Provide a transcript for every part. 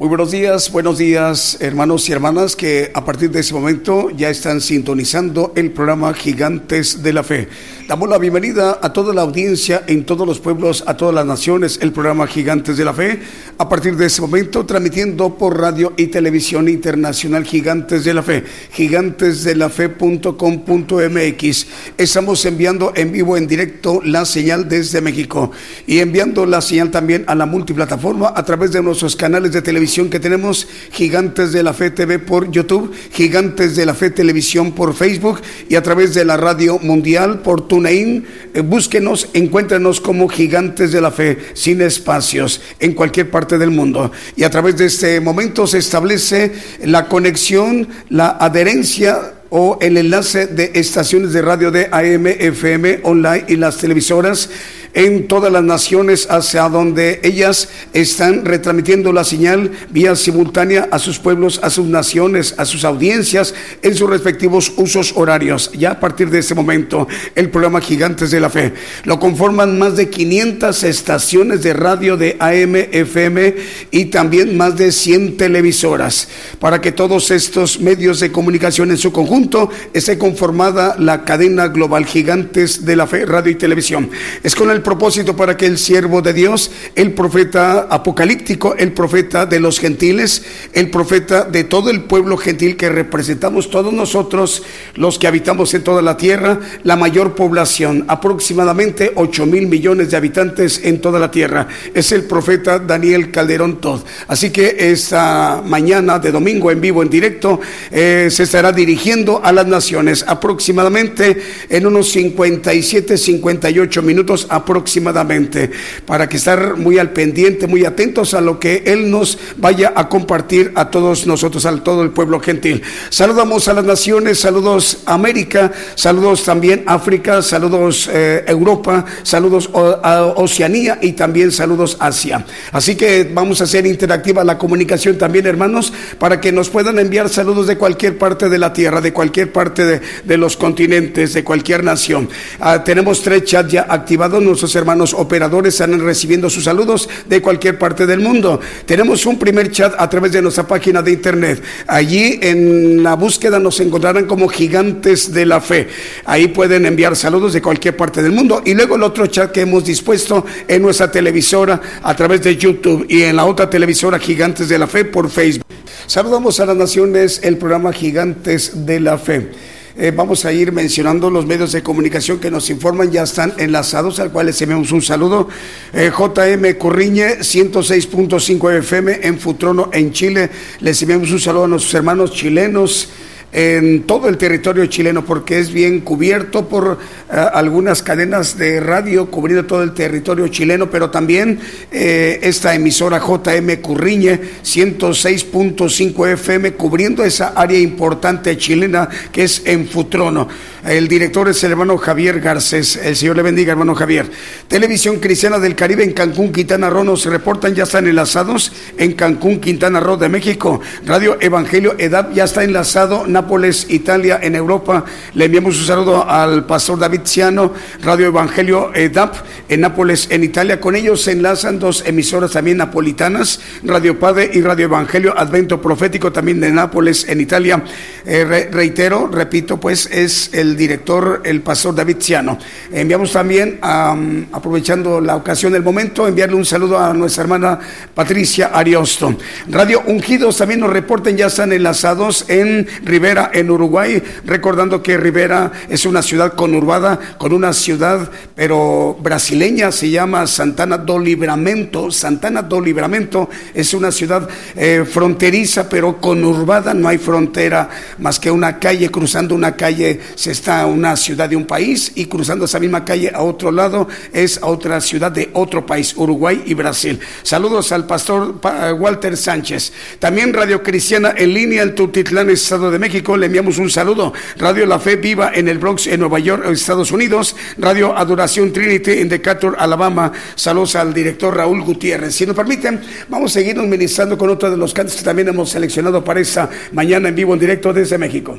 Muy buenos días, buenos días hermanos y hermanas que a partir de ese momento ya están sintonizando el programa Gigantes de la Fe. Damos la bienvenida a toda la audiencia en todos los pueblos, a todas las naciones, el programa Gigantes de la Fe. A partir de ese momento transmitiendo por radio y televisión internacional Gigantes de la Fe, gigantesdelafe.com.mx. Estamos enviando en vivo, en directo, la señal desde México y enviando la señal también a la multiplataforma a través de nuestros canales de televisión que tenemos, Gigantes de la Fe TV por YouTube, Gigantes de la Fe Televisión por Facebook y a través de la radio mundial por TuneIn. Eh, búsquenos, encuéntrenos como Gigantes de la Fe, sin espacios, en cualquier parte del mundo. Y a través de este momento se establece la conexión, la adherencia o el enlace de estaciones de radio de AM, FM, online y las televisoras en todas las naciones hacia donde ellas están retransmitiendo la señal vía simultánea a sus pueblos, a sus naciones, a sus audiencias en sus respectivos usos horarios. Ya a partir de ese momento, el programa Gigantes de la Fe lo conforman más de 500 estaciones de radio de AM, FM y también más de 100 televisoras. Para que todos estos medios de comunicación en su conjunto esté conformada la cadena global Gigantes de la Fe, radio y televisión. Es con el propósito para que el siervo de Dios, el profeta apocalíptico, el profeta de los gentiles, el profeta de todo el pueblo gentil que representamos todos nosotros, los que habitamos en toda la tierra, la mayor población, aproximadamente 8 mil millones de habitantes en toda la tierra. Es el profeta Daniel Calderón Todd. Así que esta mañana de domingo en vivo, en directo, eh, se estará dirigiendo a las naciones aproximadamente en unos 57, 58 minutos aproximadamente aproximadamente, para que estar muy al pendiente, muy atentos a lo que Él nos vaya a compartir a todos nosotros, a todo el pueblo gentil. Saludamos a las naciones, saludos América, saludos también África, saludos eh, Europa, saludos a Oceanía y también saludos Asia. Así que vamos a hacer interactiva la comunicación también, hermanos, para que nos puedan enviar saludos de cualquier parte de la tierra, de cualquier parte de, los continentes, de cualquier nación. Ah, tenemos tres chats ya activados nuestros hermanos operadores están recibiendo sus saludos de cualquier parte del mundo. Tenemos un primer chat a través de nuestra página de internet. Allí en la búsqueda nos encontrarán como gigantes de la fe. Ahí pueden enviar saludos de cualquier parte del mundo. Y luego el otro chat que hemos dispuesto en nuestra televisora a través de YouTube y en la otra televisora Gigantes de la Fe por Facebook. Saludamos a las naciones el programa Gigantes de la Fe. Eh, vamos a ir mencionando los medios de comunicación que nos informan, ya están enlazados, al cual les enviamos un saludo. Eh, JM Corriñe, 106.5 FM en Futrono, en Chile. Les enviamos un saludo a nuestros hermanos chilenos en todo el territorio chileno porque es bien cubierto por eh, algunas cadenas de radio cubriendo todo el territorio chileno, pero también eh, esta emisora JM Curriñe 106.5 FM cubriendo esa área importante chilena que es en Futrono. El director es el hermano Javier Garcés. El Señor le bendiga, hermano Javier. Televisión Cristiana del Caribe en Cancún, Quintana Roo nos reportan, ya están enlazados en Cancún, Quintana Roo de México. Radio Evangelio EDAP ya está enlazado. Nápoles, Italia, en Europa. Le enviamos un saludo al pastor David Ciano, Radio Evangelio EDAP, en Nápoles, en Italia. Con ellos se enlazan dos emisoras también napolitanas, Radio Padre y Radio Evangelio Advento Profético, también de Nápoles, en Italia. Eh, reitero, repito, pues es el director, el pastor David Ciano. Enviamos también, aprovechando la ocasión del momento, enviarle un saludo a nuestra hermana Patricia Ariosto. Radio Ungidos también nos reporten, ya están enlazados en Rivera en Uruguay, recordando que Rivera es una ciudad conurbada, con una ciudad, pero brasileña, se llama Santana do Libramento. Santana do Libramento es una ciudad eh, fronteriza, pero conurbada, no hay frontera más que una calle, cruzando una calle se está una ciudad de un país y cruzando esa misma calle a otro lado es a otra ciudad de otro país, Uruguay y Brasil. Saludos al pastor Walter Sánchez. También Radio Cristiana en línea en Tutitlán, Estado de México, le enviamos un saludo. Radio La Fe Viva en el Bronx, en Nueva York, Estados Unidos. Radio Adoración Trinity en Decatur, Alabama. Saludos al director Raúl Gutiérrez. Si nos permiten, vamos a seguirnos ministrando con otro de los cantos que también hemos seleccionado para esta mañana en vivo, en directo desde México.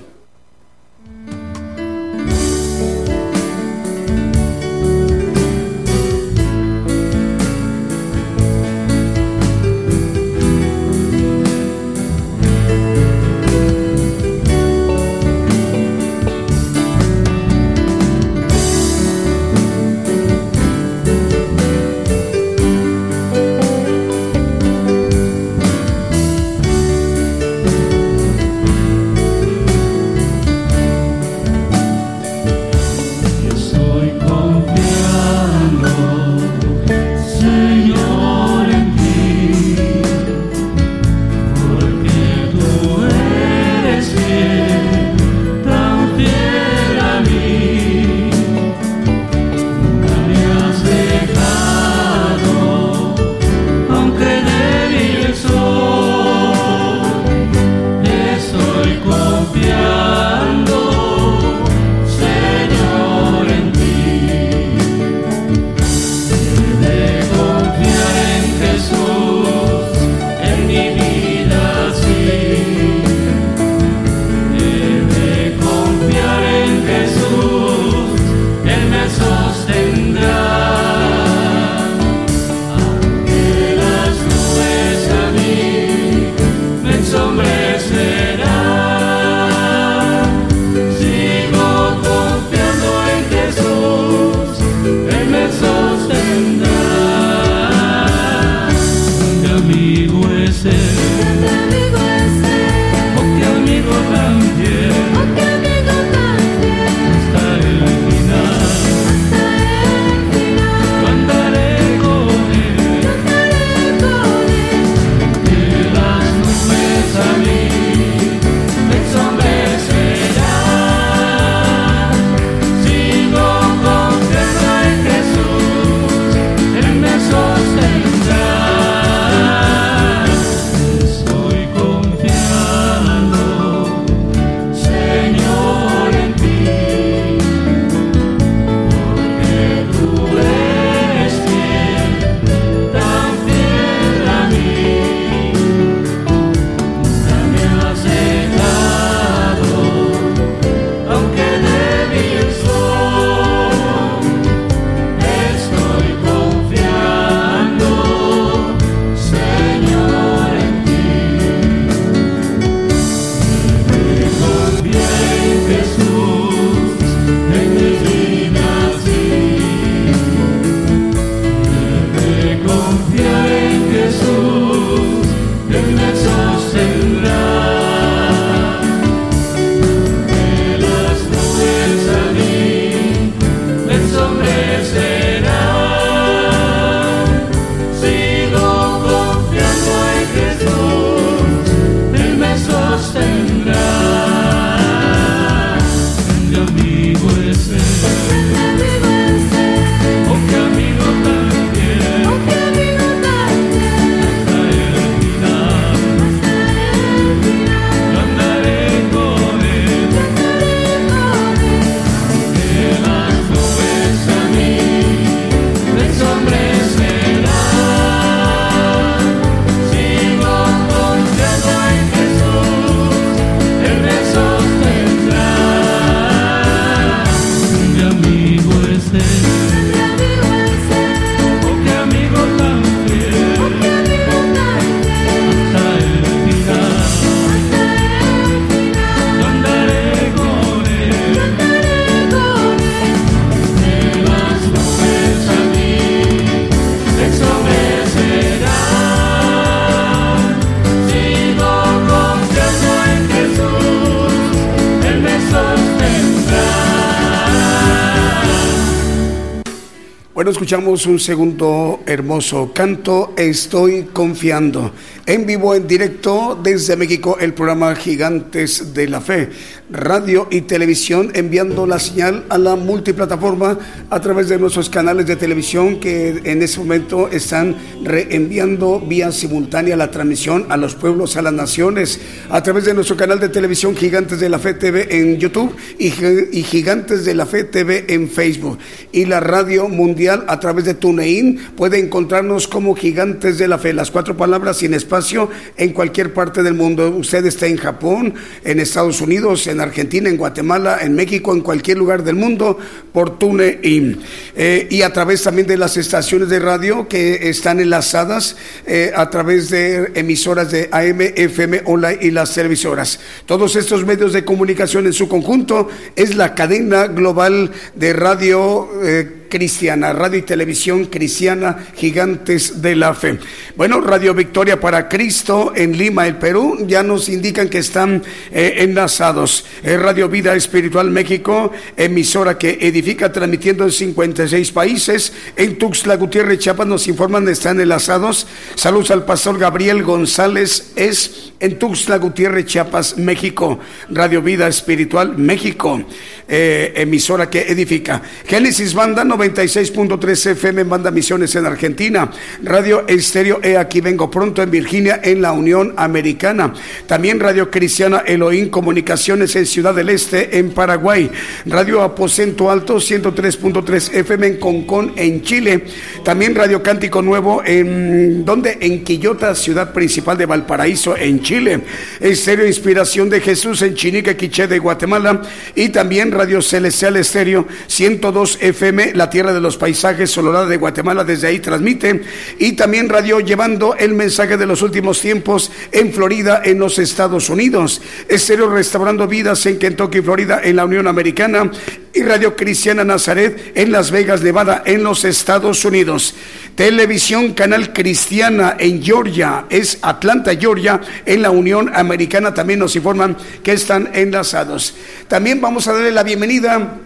Escuchamos un segundo hermoso canto, Estoy confiando. En vivo, en directo desde México, el programa Gigantes de la Fe, radio y televisión, enviando la señal a la multiplataforma a través de nuestros canales de televisión que en este momento están reenviando vía simultánea la transmisión a los pueblos, a las naciones, a través de nuestro canal de televisión Gigantes de la Fe TV en YouTube y Gigantes de la Fe TV en Facebook. Y la radio mundial a través de TuneIn. Puede encontrarnos como Gigantes de la Fe, las cuatro palabras sin espacio en cualquier parte del mundo. Usted está en Japón, en Estados Unidos, en Argentina, en Guatemala, en México, en cualquier lugar del mundo por TuneIn. Eh, y a través también de las estaciones de radio que están enlazadas eh, a través de emisoras de AM, FM, online y las televisoras. Todos estos medios de comunicación en su conjunto es la cadena global de radio. Eh, cristiana, radio y televisión cristiana, gigantes de la fe. Bueno, Radio Victoria para Cristo en Lima, el Perú, ya nos indican que están eh, enlazados. Eh, radio Vida Espiritual México, emisora que edifica transmitiendo en 56 países. En Tuxtla Gutiérrez, Chiapas nos informan están enlazados. Saludos al pastor Gabriel González es en Tuxtla Gutiérrez, Chiapas, México. Radio Vida Espiritual México, eh, emisora que edifica. Génesis Banda 96.3 FM Banda Misiones en Argentina, Radio Estéreo E Aquí Vengo Pronto en Virginia en la Unión Americana, también Radio Cristiana Elohim Comunicaciones en Ciudad del Este en Paraguay, Radio Aposento Alto 103.3 FM en Concón en Chile, también Radio Cántico Nuevo en donde en Quillota, ciudad principal de Valparaíso en Chile, Estéreo Inspiración de Jesús en Chinique, Quiché de Guatemala. Y también Radio Celestial Estéreo 102 FM La Tierra de los Paisajes, Solorada de Guatemala, desde ahí transmite. Y también radio llevando el mensaje de los últimos tiempos en Florida, en los Estados Unidos. Estéreo Restaurando Vidas en Kentucky, Florida, en la Unión Americana. Y Radio Cristiana Nazaret en Las Vegas, Nevada, en los Estados Unidos. Televisión Canal Cristiana en Georgia, es Atlanta, Georgia, en la Unión Americana. También nos informan que están enlazados. También vamos a darle la bienvenida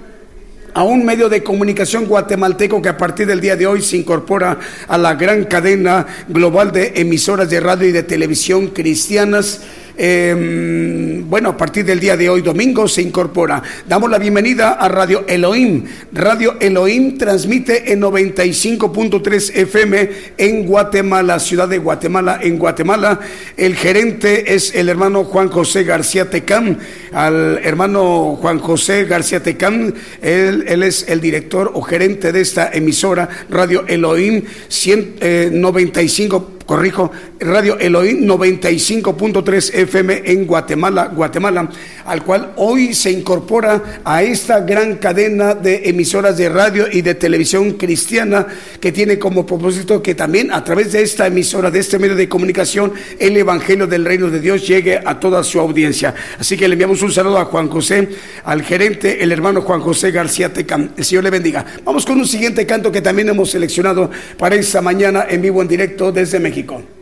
a un medio de comunicación guatemalteco que a partir del día de hoy se incorpora a la gran cadena global de emisoras de radio y de televisión cristianas eh, bueno, a partir del día de hoy, domingo, se incorpora. Damos la bienvenida a Radio Elohim. Radio Elohim transmite en 95.3 FM en Guatemala, ciudad de Guatemala, en Guatemala. El gerente es el hermano Juan José García Tecán. Al hermano Juan José García Tecán, él, es el director o gerente de esta emisora, Radio Elohim 195 corrijo, Radio Elohim 95.3 FM en Guatemala, Guatemala, al cual hoy se incorpora a esta gran cadena de emisoras de radio y de televisión cristiana que tiene como propósito que también a través de esta emisora, de este medio de comunicación, el Evangelio del Reino de Dios llegue a toda su audiencia. Así que le enviamos un saludo a Juan José, al gerente, el hermano Juan José García Tecam. El Señor le bendiga. Vamos con un siguiente canto que también hemos seleccionado para esta mañana en vivo, en directo desde México. México.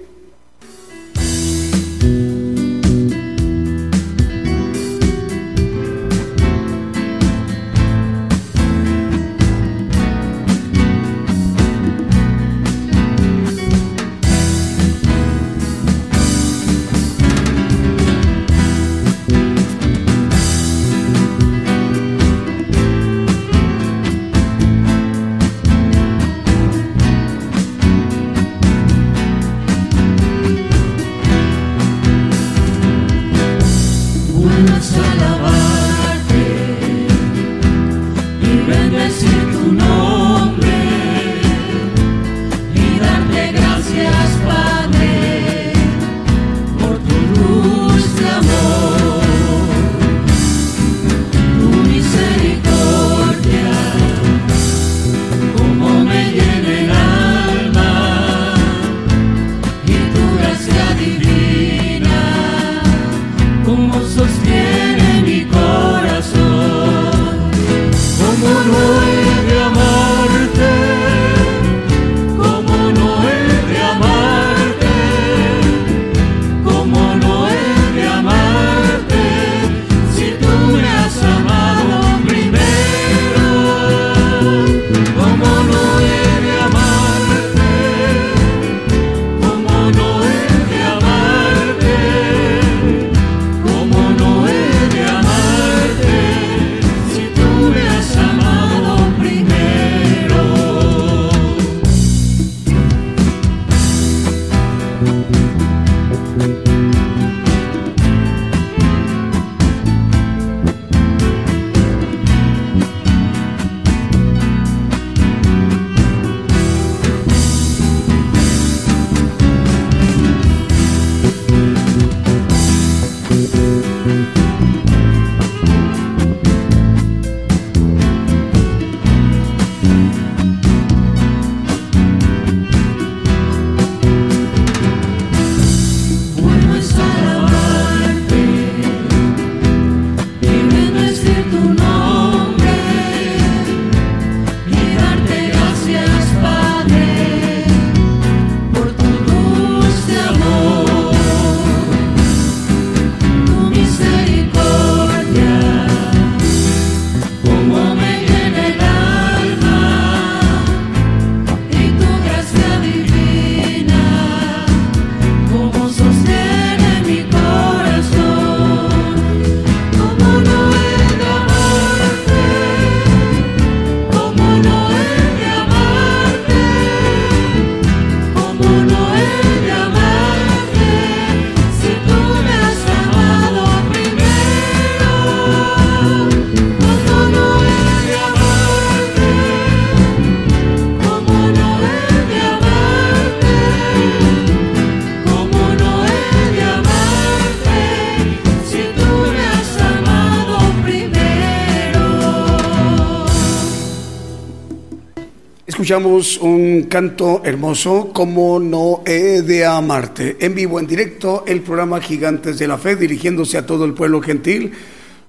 Escuchamos un canto hermoso, como no he de amarte. En vivo, en directo, el programa Gigantes de la Fe, dirigiéndose a todo el pueblo gentil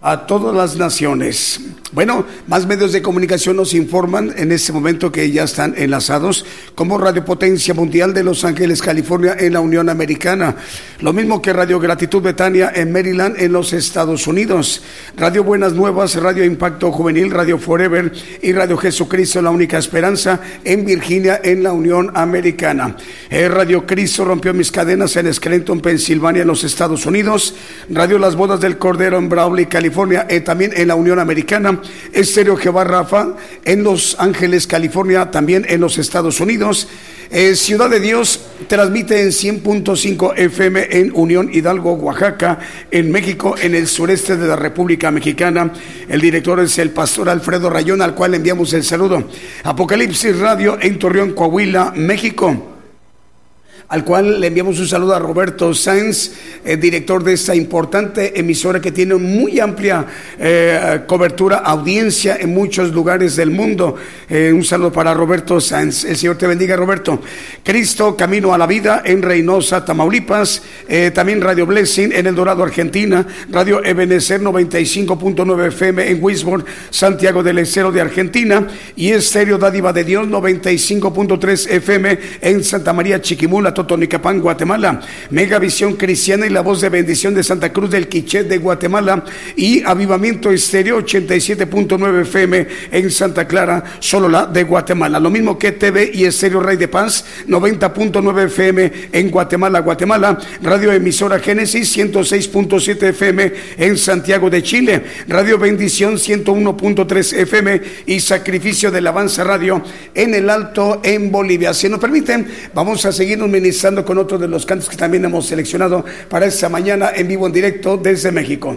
a todas las naciones. Bueno, más medios de comunicación nos informan en este momento que ya están enlazados como Radio Potencia Mundial de Los Ángeles, California, en la Unión Americana. Lo mismo que Radio Gratitud Betania en Maryland, en los Estados Unidos. Radio Buenas Nuevas, Radio Impacto Juvenil, Radio Forever y Radio Jesucristo, la única esperanza, en Virginia, en la Unión Americana. Eh, Radio Cristo rompió mis cadenas en Scranton, Pensilvania, en los Estados Unidos. Radio Las Bodas del Cordero en Brawley, California eh, también en la Unión Americana, Estéreo Jehová Rafa en Los Ángeles, California, también en los Estados Unidos. Eh, Ciudad de Dios transmite en 100.5 FM en Unión Hidalgo, Oaxaca, en México, en el sureste de la República Mexicana. El director es el pastor Alfredo Rayón, al cual enviamos el saludo. Apocalipsis Radio en Torreón, Coahuila, México al cual le enviamos un saludo a Roberto Sanz, eh, director de esta importante emisora que tiene muy amplia eh, cobertura, audiencia en muchos lugares del mundo. Eh, un saludo para Roberto Sanz. El Señor te bendiga, Roberto. Cristo, Camino a la Vida en Reynosa, Tamaulipas. también Radio Blessing en El Dorado, Argentina. Radio Ebenezer 95.9 FM en Wisborne, Santiago del Estero de Argentina. Y Estéreo Dádiva de Dios 95.3 FM en Santa María Chiquimula, Totonicapán, Guatemala, Megavisión Cristiana y la voz de bendición de Santa Cruz del Quiché de Guatemala y Avivamiento Estéreo 87.9 FM en Santa Clara, solo la de Guatemala. Lo mismo que TV y Estéreo Rey de Paz 90.9 FM en Guatemala, Guatemala, Radio Emisora Génesis 106.7 FM en Santiago de Chile, Radio Bendición 101.3 FM y Sacrificio de Avanza Radio en el Alto en Bolivia. Si nos permiten, vamos a seguir un con otro de los cantos que también hemos seleccionado para esta mañana en vivo en directo desde México.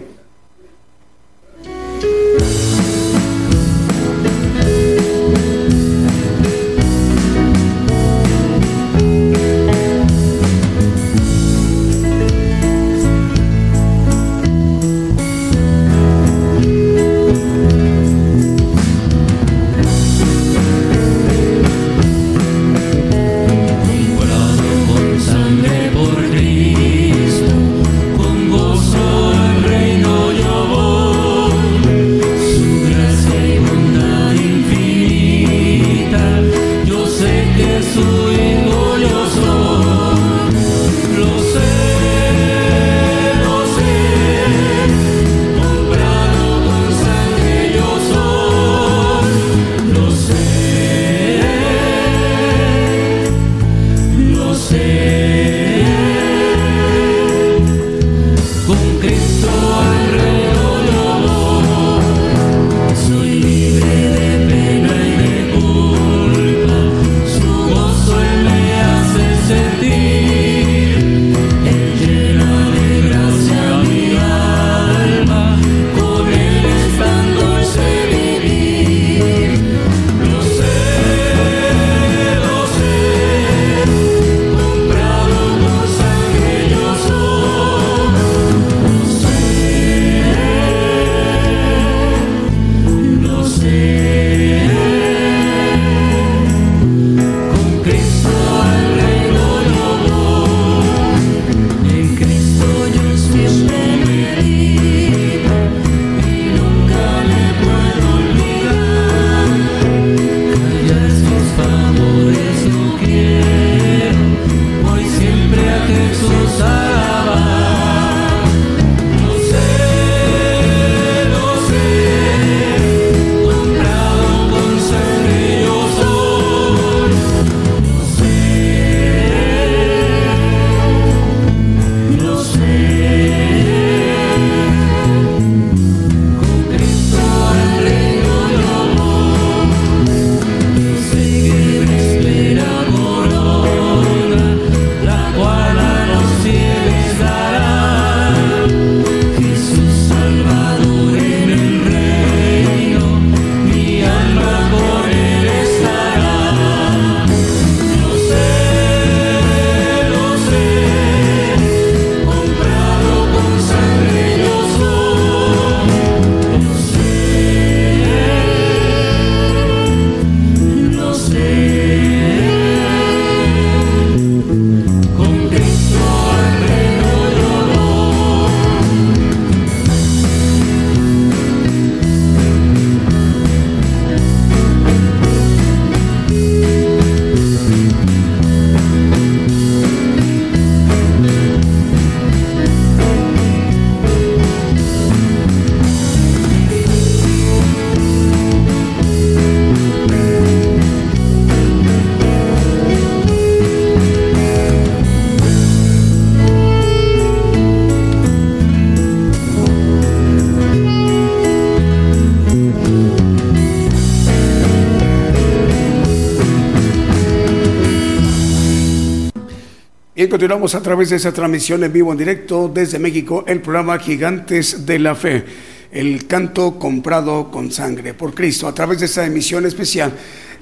Continuamos a través de esa transmisión en vivo, en directo desde México, el programa Gigantes de la Fe, el canto comprado con sangre por Cristo, a través de esta emisión especial.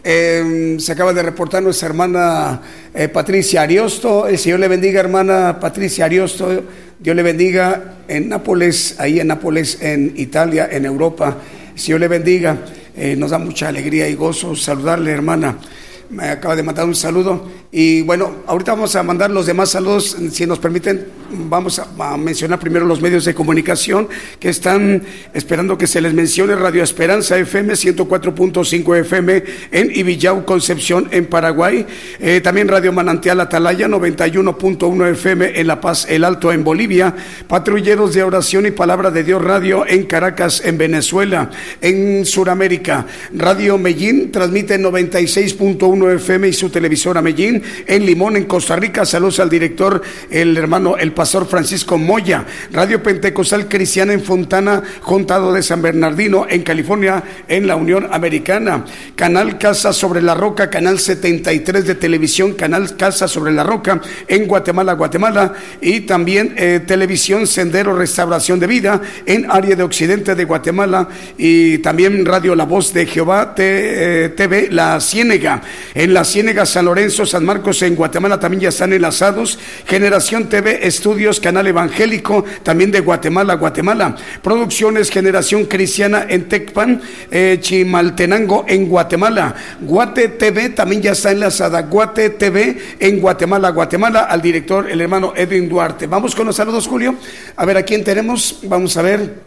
Em, se acaba de reportar nuestra hermana eh, Patricia Ariosto. El Señor le bendiga, hermana Patricia Ariosto. Dios le bendiga en Nápoles, ahí en Nápoles, en Italia, en Europa. El Señor le bendiga. Eh, nos da mucha alegría y gozo saludarle, hermana me acaba de mandar un saludo. Y bueno, ahorita vamos a mandar los demás saludos, si nos permiten, vamos a, mencionar primero los medios de comunicación que están esperando que se les mencione Radio Esperanza FM 104.5 FM en Ibillau, Concepción, en Paraguay. Eh, también Radio Manantial Atalaya 91.1 FM en La Paz, El Alto, en Bolivia. Patrulleros de Oración y Palabra de Dios Radio en Caracas, en Venezuela. En Sudamérica, Radio Medellín transmite 96.1 FM y su televisora Medellín, en Limón, en Costa Rica. Saludos al director, el hermano, el pastor Francisco Moya. Radio Pentecostal Cristiana en Fontana, Juntado de San Bernardino, en California, en la Unión Americana. Canal Casa sobre la Roca, Canal 73 de televisión, Canal Casa sobre la Roca, en Guatemala, Guatemala. Y también eh, Televisión Sendero Restauración de Vida, en área de Occidente de Guatemala. Y también Radio La Voz de Jehová, TV eh, La Ciénega. En la Ciénega, San Lorenzo, San Marcos, en Guatemala también ya están enlazados. Generación TV Estudios, canal evangélico, también de Guatemala, Guatemala. Producciones Generación Cristiana en Tecpan, eh, Chimaltenango, en Guatemala. Guate TV también ya está enlazada. Guate TV en Guatemala, Guatemala, al director, el hermano Edwin Duarte. Vamos con los saludos, Julio. A ver a quién tenemos. Vamos a ver.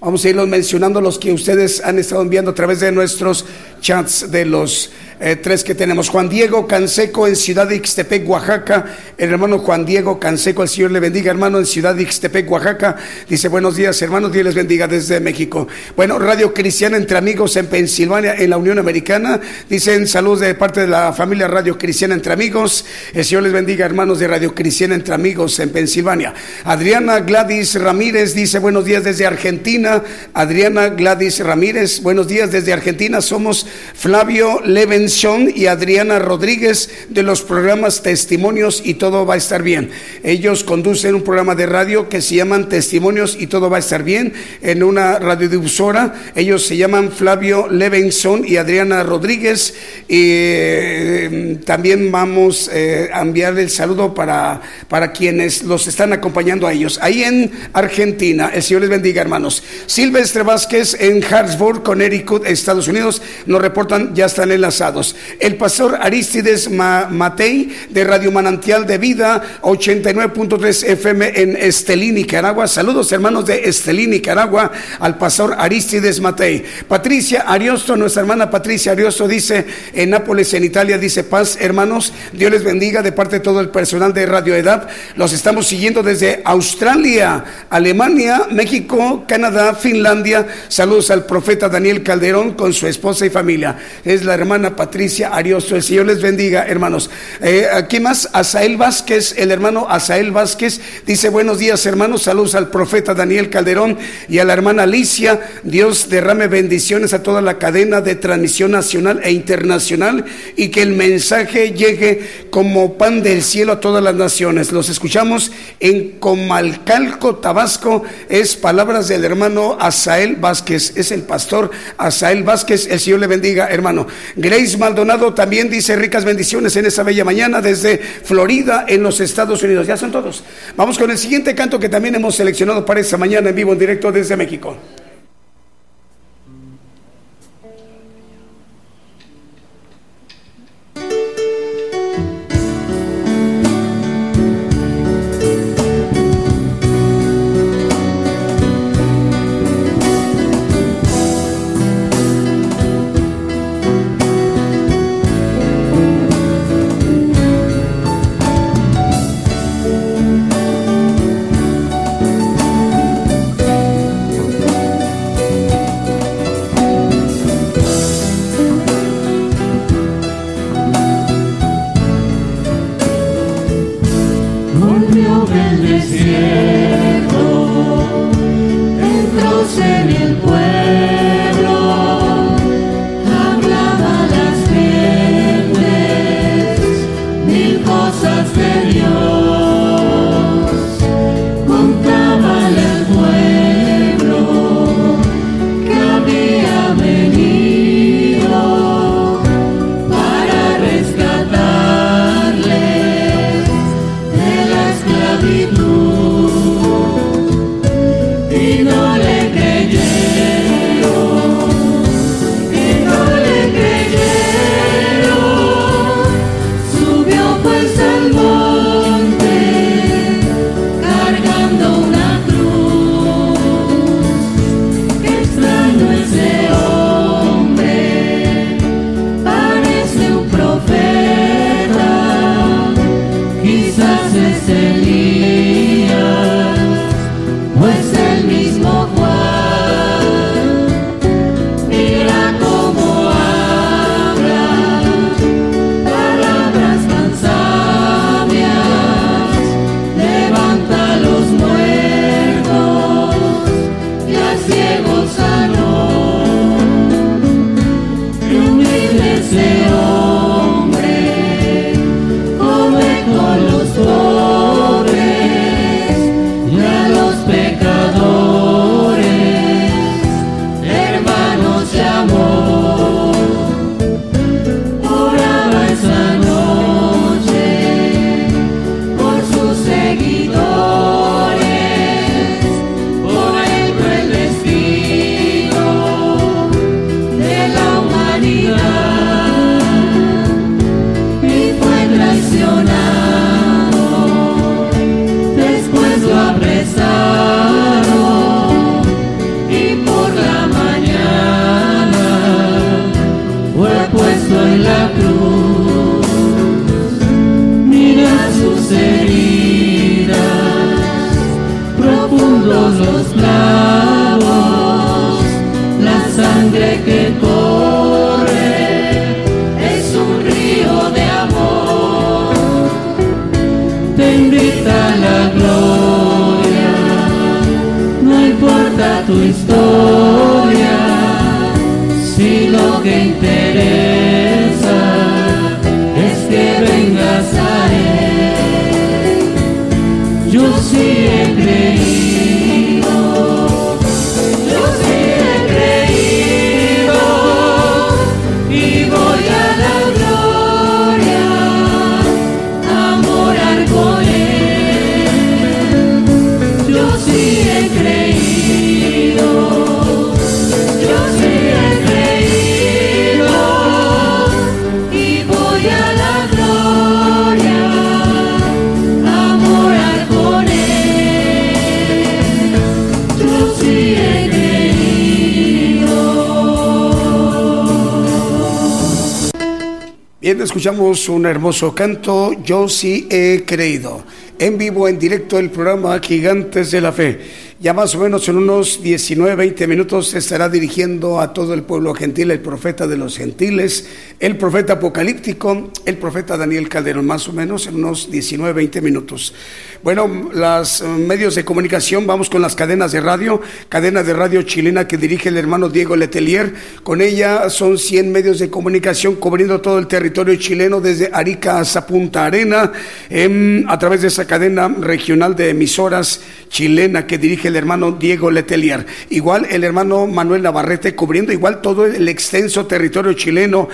Vamos a irlos mencionando los que ustedes han estado enviando a través de nuestros chats de los eh, tres que tenemos. Juan Diego Canseco en Ciudad de Ixtepec, Oaxaca. El hermano Juan Diego Canseco, el Señor le bendiga, hermano, en Ciudad de Ixtepec, Oaxaca. Dice, buenos días, hermanos, Dios les bendiga desde México. Bueno, Radio Cristiana entre amigos en Pensilvania, en la Unión Americana. Dicen saludos de parte de la familia Radio Cristiana entre amigos. El Señor les bendiga, hermanos de Radio Cristiana entre amigos en Pensilvania. Adriana Gladys Ramírez dice, buenos días desde Argentina. Adriana Gladys Ramírez, buenos días desde Argentina. Somos Flavio Leven y Adriana Rodríguez de los programas Testimonios y todo va a estar bien. Ellos conducen un programa de radio que se llaman Testimonios y todo va a estar bien en una radiodifusora. Ellos se llaman Flavio Levenson y Adriana Rodríguez. Y eh, también vamos eh, a enviar el saludo para, para quienes los están acompañando a ellos. Ahí en Argentina, el Señor les bendiga, hermanos. Silvestre Vázquez en Hartsburg, Connecticut, Estados Unidos, nos reportan, ya están enlazados. El pastor Aristides Matei de Radio Manantial de Vida 89.3 FM en Estelí, Nicaragua. Saludos hermanos de Estelí, Nicaragua, al pastor Aristides Matei. Patricia Ariosto, nuestra hermana Patricia Ariosto dice en Nápoles, en Italia, dice paz hermanos, Dios les bendiga de parte de todo el personal de Radio Edad. Los estamos siguiendo desde Australia, Alemania, México, Canadá, Finlandia. Saludos al profeta Daniel Calderón con su esposa y familia. Es la hermana Patricia Ariosto. El Señor les bendiga, hermanos. Eh, aquí más, Asael Vázquez, el hermano Asael Vázquez, dice buenos días, hermanos. Saludos al profeta Daniel Calderón y a la hermana Alicia. Dios derrame bendiciones a toda la cadena de transmisión nacional e internacional y que el mensaje llegue como pan del cielo a todas las naciones. Los escuchamos en Comalcalco, Tabasco. Es palabras del hermano Asael Vázquez. Es el pastor Asael Vázquez. El Señor le bendiga, hermano. Grace Maldonado también dice ricas bendiciones en esta bella mañana desde Florida, en los Estados Unidos. Ya son todos. Vamos con el siguiente canto que también hemos seleccionado para esta mañana en vivo, en directo desde México. tu historia, si lo que escuchamos un hermoso canto, Yo sí he creído. En vivo, en directo, el programa Gigantes de la Fe. Ya más o menos en unos 19, 20 minutos se estará dirigiendo a todo el pueblo gentil el profeta de los gentiles, el profeta apocalíptico, el profeta Daniel Calderón, más o menos en unos 19, 20 minutos. Bueno, los eh, medios de comunicación, vamos con las cadenas de radio, cadena de radio chilena que dirige el hermano Diego Letelier. Con ella son 100 medios de comunicación cubriendo todo el territorio chileno desde Arica hasta Punta Arena, a través de esa cadena regional de emisoras chilena que dirige el hermano Diego Letelier. Igual el hermano Manuel Navarrete cubriendo igual todo el extenso territorio chileno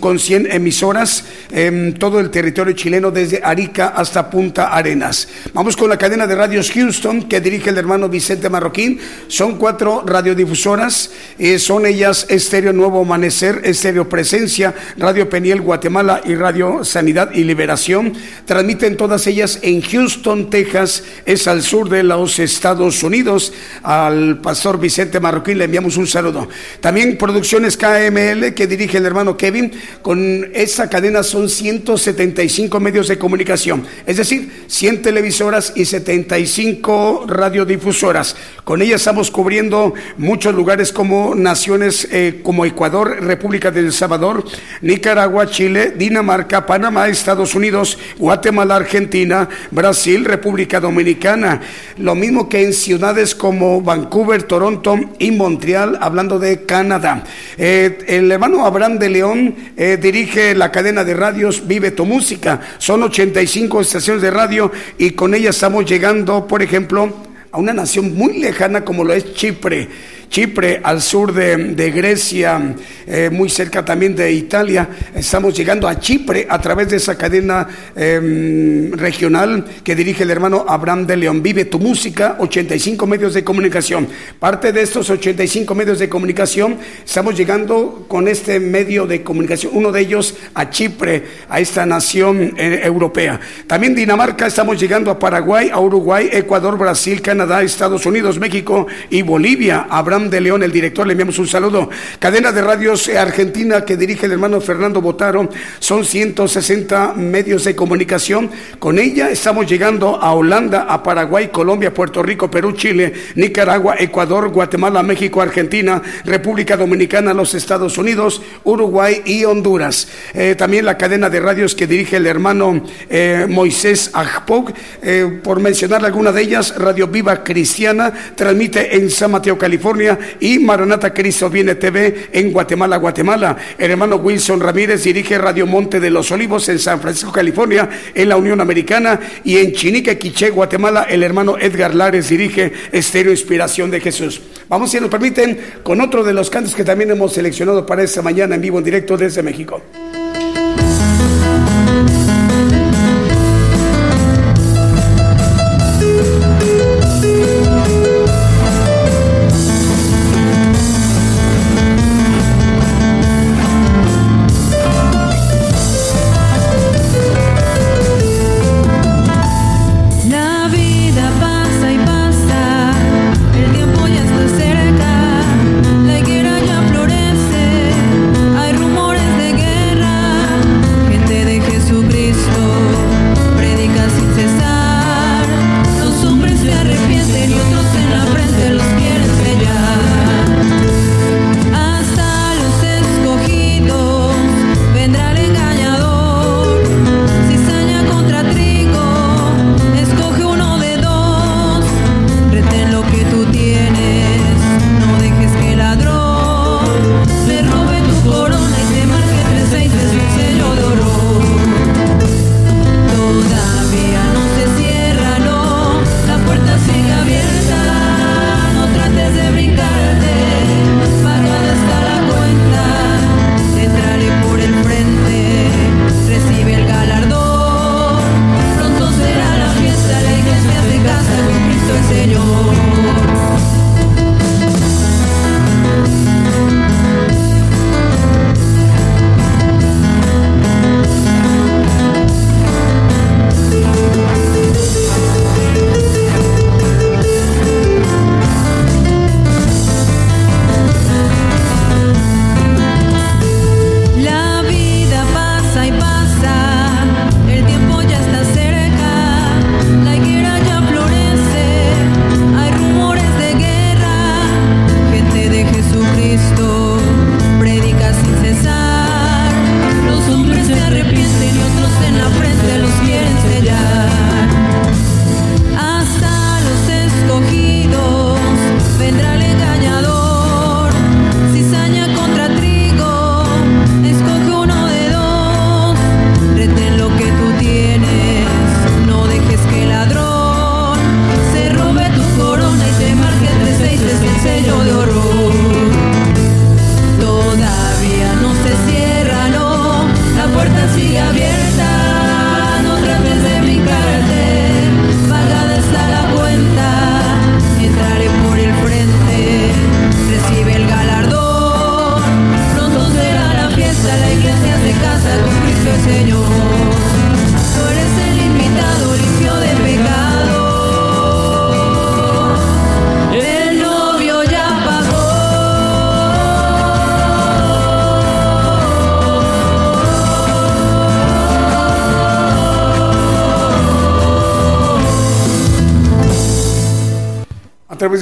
con 100 emisoras, en todo el territorio chileno desde Arica hasta Punta Arenas. Vamos con la cadena de radios Houston que dirige el hermano Vicente Marroquín. Son cuatro radiodifusoras. Eh, son ellas Estéreo Nuevo Amanecer, Estéreo Presencia, Radio Peniel Guatemala y Radio Sanidad y Liberación. Transmiten todas ellas en Houston, Texas. Es al sur de los Estados Unidos. Al pastor Vicente Marroquín le enviamos un saludo. También Producciones KML que dirige el hermano Kevin. Con esta cadena son 175 medios de comunicación. Es decir, 100 televisiones horas y 75 radiodifusoras. Con ellas estamos cubriendo muchos lugares como naciones eh, como Ecuador, República del Salvador, Nicaragua, Chile, Dinamarca, Panamá, Estados Unidos, Guatemala, Argentina, Brasil, República Dominicana. Lo mismo que en como Vancouver, Toronto y Montreal, hablando de Canadá. Eh, el hermano Abraham de León eh, dirige la cadena de radios Vive tu Música. Son 85 estaciones de radio y con ella estamos llegando, por ejemplo, a una nación muy lejana como lo es Chipre. Chipre, al sur de, Grecia, eh, muy cerca también de Italia. Estamos llegando a Chipre a través de esa cadena em, regional que dirige el hermano Abraham de León. Vive tu música, 85 medios de comunicación. Parte de estos 85 medios de comunicación, estamos llegando con este medio de comunicación, uno de ellos a Chipre, a esta nación eh, europea. También Dinamarca, estamos llegando a Paraguay, a Uruguay, Ecuador, Brasil, Canadá, Estados Unidos, México y Bolivia. Abraham de León, el director, le enviamos un saludo. Cadena de radios argentina que dirige el hermano Fernando Botaro, son 160 medios de comunicación. Con ella estamos llegando a Holanda, a Paraguay, Colombia, Puerto Rico, Perú, Chile, Nicaragua, Ecuador, Guatemala, México, Argentina, República Dominicana, los Estados Unidos, Uruguay y Honduras. Eh, también la cadena de radios que dirige el hermano eh, Moisés Ajpog, eh, por mencionar alguna de ellas, Radio Viva Cristiana, transmite en San Mateo, California y Maranata Cristo Viene TV en Guatemala, Guatemala. El hermano Wilson Ramírez dirige Radio Monte de los Olivos en San Francisco, California, en la Unión Americana. Y en Chinique, Quiché, Guatemala, el hermano Edgar Lares dirige Estéreo Inspiración de Jesús. Vamos, si nos permiten, con otro de los cantos que también hemos seleccionado para esta mañana en vivo, en directo desde México.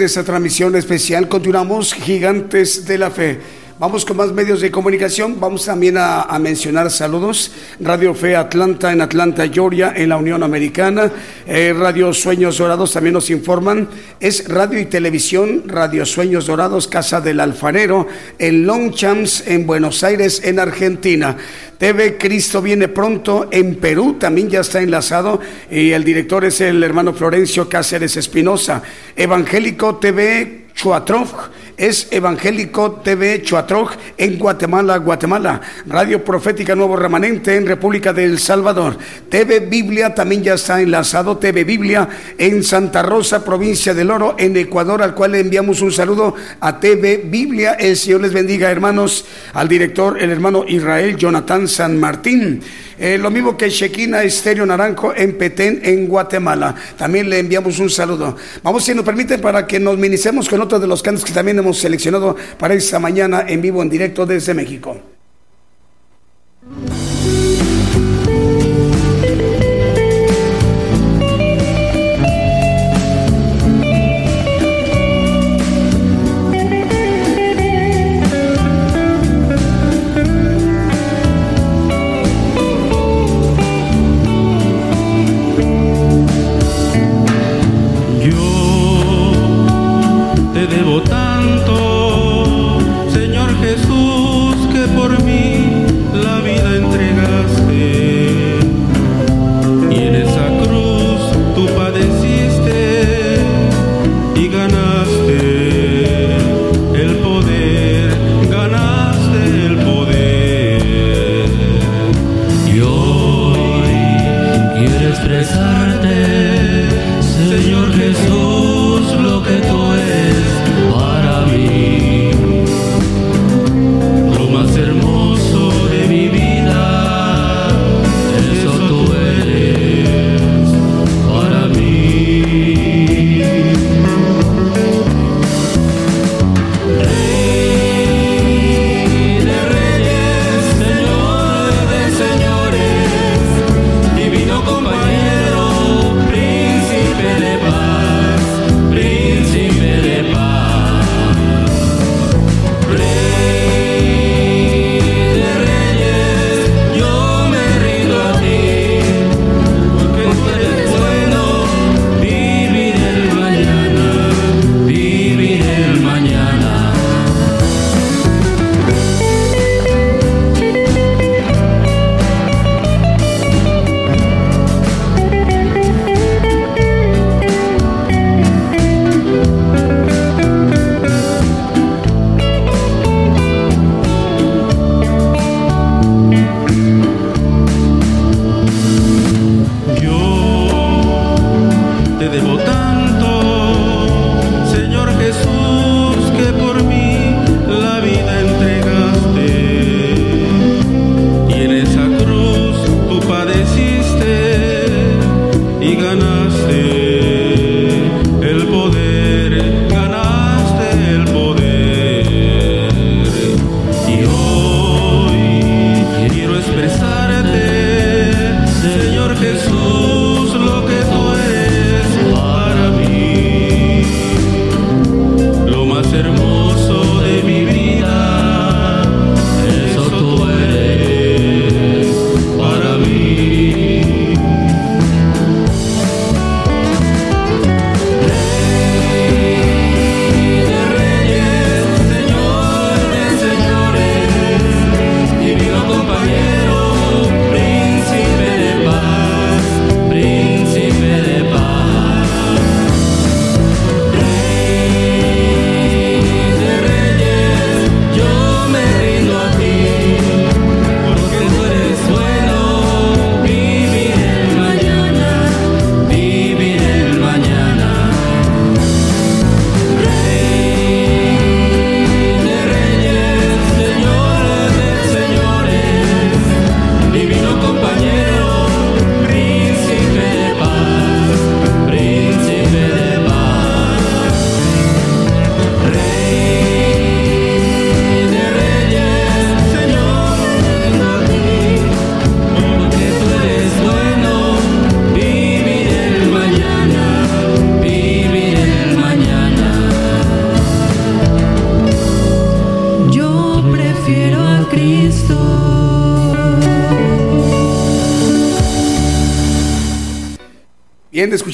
De esta transmisión especial continuamos Gigantes de la Fe. Vamos con más medios de comunicación. Vamos también a, mencionar saludos. Radio Fe Atlanta en Atlanta, Georgia, en la Unión Americana. Eh, Radio Sueños Dorados también nos informan. Es radio y televisión, Radio Sueños Dorados, Casa del Alfarero, en Longchamps, en Buenos Aires, en Argentina. TV Cristo viene pronto en Perú, también ya está enlazado y el director es el hermano Florencio Cáceres Espinosa. Evangélico TV Chuatroj es Evangélico TV Chuatroj en Guatemala, Guatemala. Radio Profética Nuevo Remanente en República del Salvador. TV Biblia también ya está enlazado. TV Biblia en Santa Rosa, provincia del Oro, en Ecuador, al cual le enviamos un saludo a TV Biblia. El Señor les bendiga, hermanos, al director, el hermano Israel Jonathan San Martín. Eh, lo mismo que Shekina Estéreo Naranjo en Petén, en Guatemala. También le enviamos un saludo. Vamos, si nos permiten, para que nos minicemos con otro de los cantos que también hemos seleccionado para esta mañana en vivo, en directo desde México.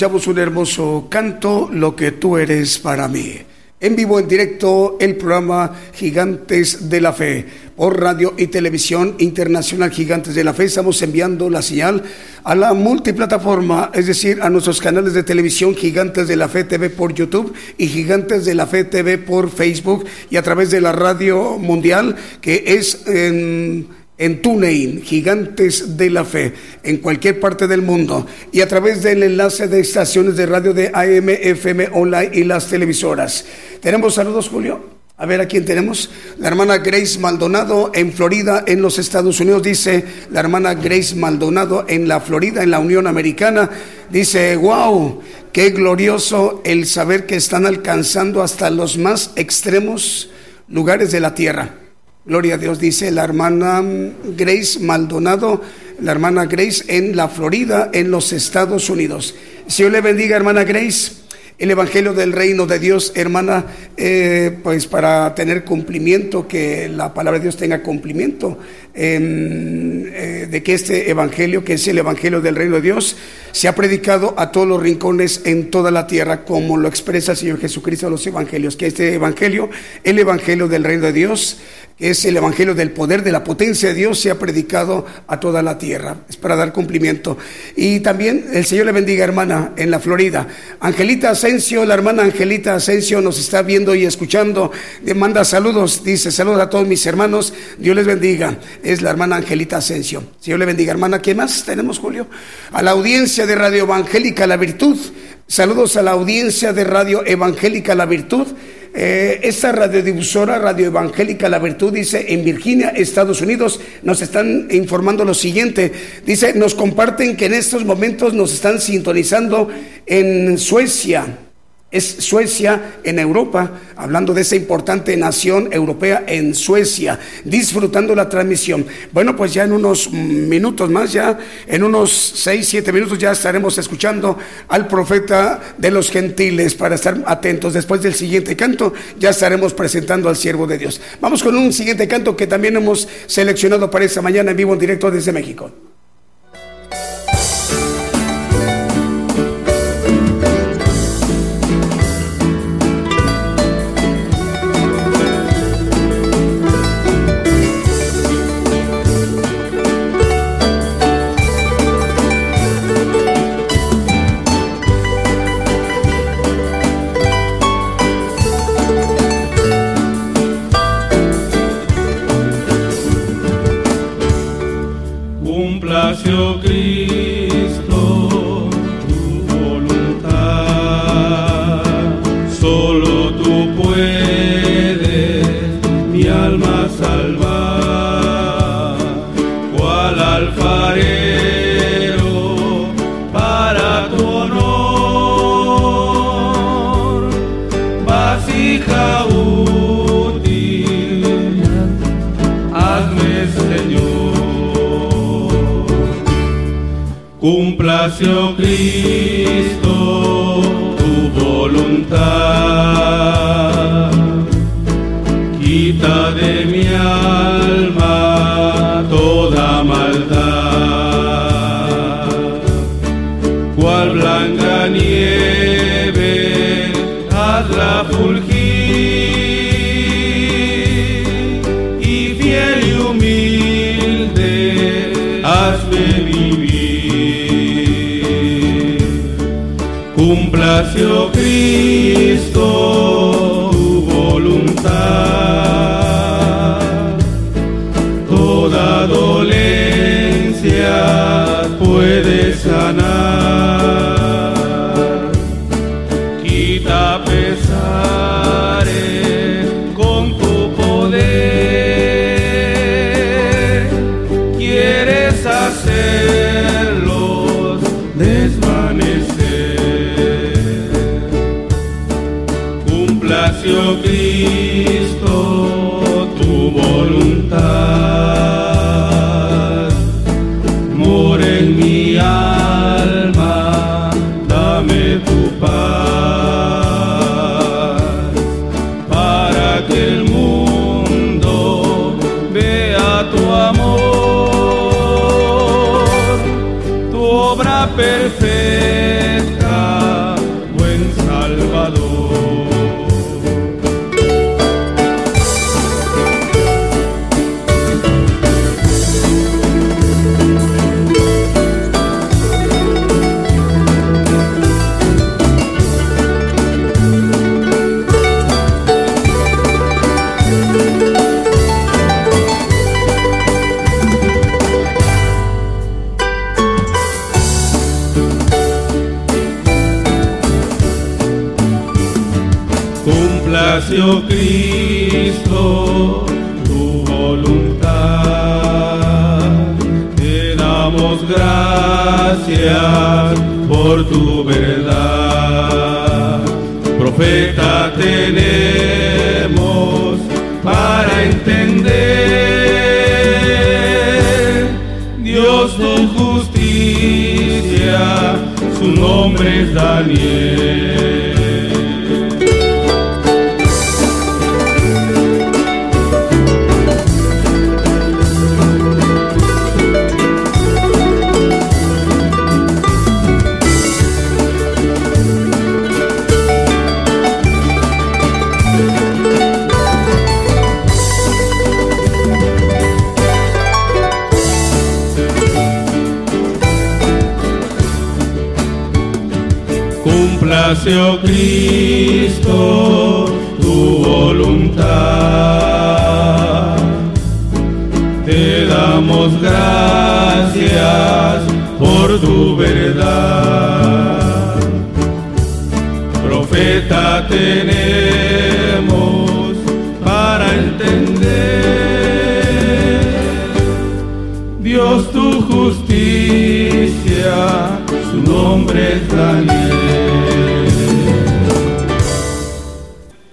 Escuchamos un hermoso canto, Lo que tú eres para mí. En vivo, en directo, el programa Gigantes de la Fe. Por radio y televisión internacional Gigantes de la Fe estamos enviando la señal a la multiplataforma, es decir, a nuestros canales de televisión Gigantes de la Fe TV por YouTube y Gigantes de la Fe TV por Facebook y a través de la radio mundial que es en en TuneIn, Gigantes de la Fe, en cualquier parte del mundo, y a través del enlace de estaciones de radio de AM, FM, online y las televisoras. ¿Tenemos saludos, Julio? A ver, ¿a quién tenemos? La hermana Grace Maldonado en Florida, en los Estados Unidos, dice la hermana Grace Maldonado en la Florida, en la Unión Americana. Dice, wow, qué glorioso el saber que están alcanzando hasta los más extremos lugares de la tierra. Gloria a Dios, dice la hermana Grace Maldonado, la hermana Grace en la Florida, en los Estados Unidos. Señor le bendiga, hermana Grace el Evangelio del Reino de Dios, hermana, eh, pues para tener cumplimiento, que la palabra de Dios tenga cumplimiento, em, eh, de que este Evangelio, que es el Evangelio del Reino de Dios, se ha predicado a todos los rincones en toda la tierra, como lo expresa el Señor Jesucristo en los Evangelios, que este Evangelio, el Evangelio del Reino de Dios, es el Evangelio del poder, de la potencia de Dios, se ha predicado a toda la tierra. Es para dar cumplimiento. Y también el Señor le bendiga, hermana, en la Florida. Angelita Asensio, la hermana Angelita Asensio nos está viendo y escuchando. Le manda saludos, dice saludos a todos mis hermanos. Dios les bendiga. Es la hermana Angelita Asensio. Señor le bendiga, hermana. ¿Qué más tenemos, Julio? A la audiencia de Radio Evangélica La Virtud. Saludos a la audiencia de Radio Evangélica La Virtud. Eh, esta radiodifusora, Radio Evangélica La Virtud, dice en Virginia, Estados Unidos, nos están informando lo siguiente. Dice, nos comparten que en estos momentos nos están sintonizando en Suecia es Suecia en Europa, hablando de esa importante nación europea en Suecia, disfrutando la transmisión. Bueno, pues ya en unos minutos más, ya en unos seis, siete minutos ya estaremos escuchando al profeta de los gentiles para estar atentos. Después del siguiente canto ya estaremos presentando al siervo de Dios. Vamos con un siguiente canto que también hemos seleccionado para esta mañana en vivo en directo desde México. Oh Cristo, tu voluntad. Te damos gracias por tu verdad. Profeta tenemos para entender. Dios tu justicia, su nombre es Daniel.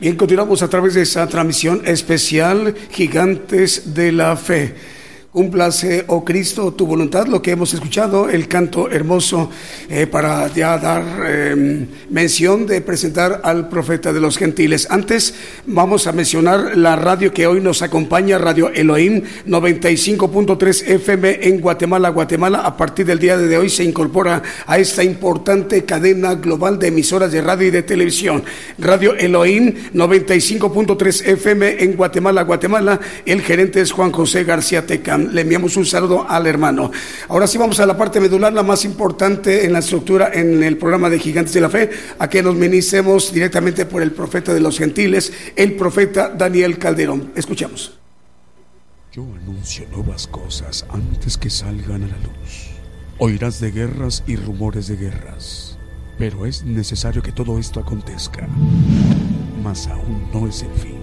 Bien, continuamos a través de esa transmisión especial Gigantes de la Fe. Cúmplase, oh Cristo, tu voluntad, lo que hemos escuchado, el canto hermoso eh, para ya dar em, mención de presentar al profeta de los gentiles. Antes vamos a mencionar la radio que hoy nos acompaña, Radio Elohim 95.3 FM en Guatemala, Guatemala. A partir del día de hoy se incorpora a esta importante cadena global de emisoras de radio y de televisión. Radio Elohim 95.3 FM en Guatemala, Guatemala. El gerente es Juan José García Le enviamos un saludo al hermano. Ahora sí vamos a la parte medular, la más importante en la estructura en el programa de Gigantes de la Fe, a que nos ministremos directamente por el profeta de los gentiles, el profeta Daniel Calderón. Escuchamos. Yo anuncio nuevas cosas antes que salgan a la luz. Oirás de guerras y rumores de guerras, pero es necesario que todo esto acontezca. Mas aún no es el fin,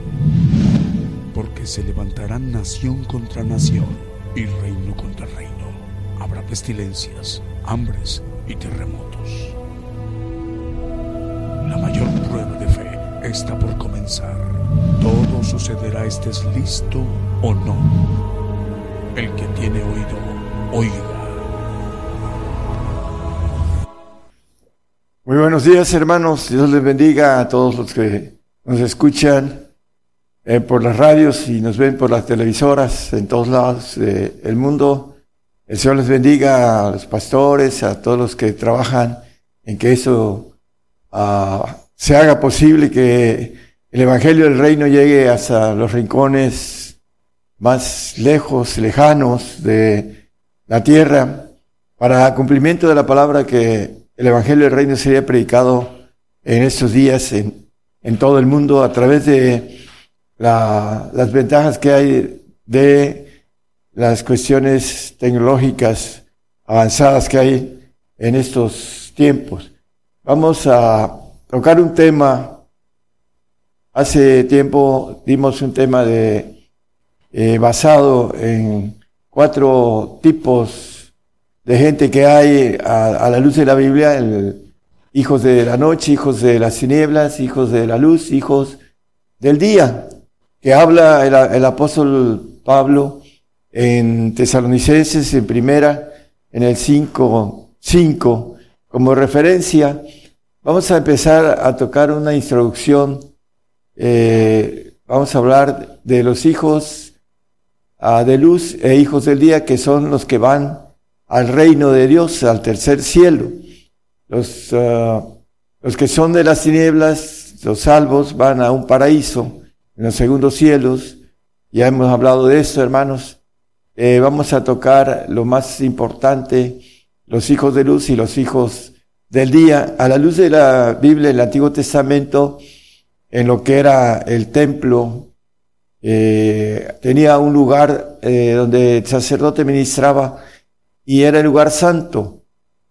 porque se levantarán nación contra nación y reino contra reino. Habrá pestilencias, hambres y terremotos. La mayor prueba de fe está por comenzar. Todo sucederá estés listo o no. El que tiene oído, oiga. Muy buenos días hermanos, Dios les bendiga a todos los que nos escuchan eh, por las radios y nos ven por las televisoras en todos lados del mundo. El Señor les bendiga a los pastores, a todos los que trabajan en que eso ah, se haga posible, que el Evangelio del Reino llegue hasta los rincones más lejos, lejanos de la tierra, para cumplimiento de la palabra que el Evangelio del Reino sería predicado en estos días en todo el mundo a través de las ventajas que hay de las cuestiones tecnológicas avanzadas que hay en estos tiempos. Vamos a tocar un tema. Hace tiempo dimos un tema de eh, basado en cuatro tipos de gente que hay a, la luz de la Biblia, hijos de la noche, hijos de las tinieblas, hijos de la luz, hijos del día que habla el, apóstol Pablo en Tesalonicenses, en primera, en el 5, 5, como referencia. Vamos a empezar a tocar una introducción. Eh, vamos a hablar de los hijos ah, de luz e hijos del día, que son los que van al reino de Dios, al tercer cielo. Los, ah, los que son de las tinieblas, los salvos, van a un paraíso en los segundos cielos. Ya hemos hablado de esto, hermanos. Eh, vamos a tocar lo más importante, los hijos de luz y los hijos del día. A la luz de la Biblia, el Antiguo Testamento, en lo que era el templo, eh, tenía un lugar eh, donde el sacerdote ministraba y era el lugar santo.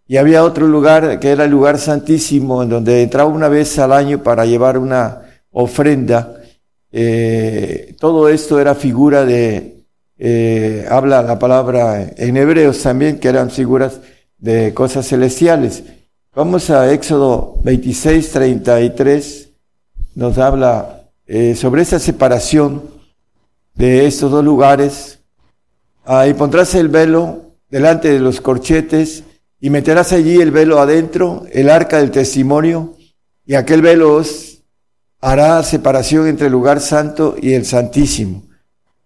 Y había otro lugar que era el lugar santísimo, en donde entraba una vez al año para llevar una ofrenda. Eh, todo esto era figura de, eh, habla la palabra en hebreos también, que eran figuras de cosas celestiales. Vamos a Éxodo 26, 33, nos habla eh, sobre esa separación de estos dos lugares. Ahí pondrás el velo delante de los corchetes y meterás allí el velo adentro, el arca del testimonio, y aquel velo hará separación entre el lugar santo y el santísimo.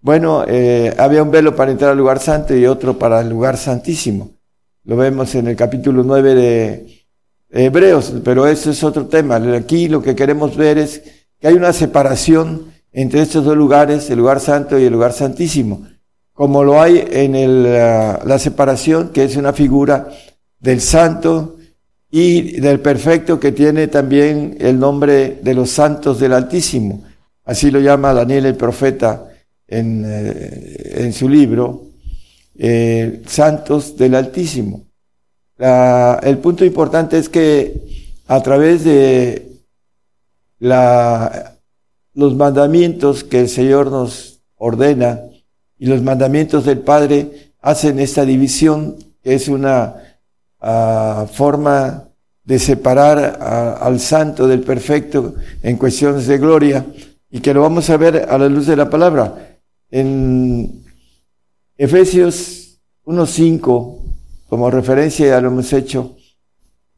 Bueno, eh, había un velo para entrar al lugar santo y otro para el lugar santísimo. Lo vemos en el capítulo 9 de Hebreos, pero eso es otro tema. Aquí lo que queremos ver es que hay una separación entre estos dos lugares, el lugar santo y el lugar santísimo, como lo hay en el, la separación, que es una figura del santo y del perfecto que tiene también el nombre de los santos del Altísimo. Así lo llama Daniel el profeta en, eh, en su libro, eh, santos del Altísimo. el punto importante es que a través de los mandamientos que el Señor nos ordena y los mandamientos del Padre hacen esta división, que es una forma de separar al santo del perfecto en cuestiones de gloria y que lo vamos a ver a la luz de la palabra. En Efesios 1.5, como referencia ya lo hemos hecho,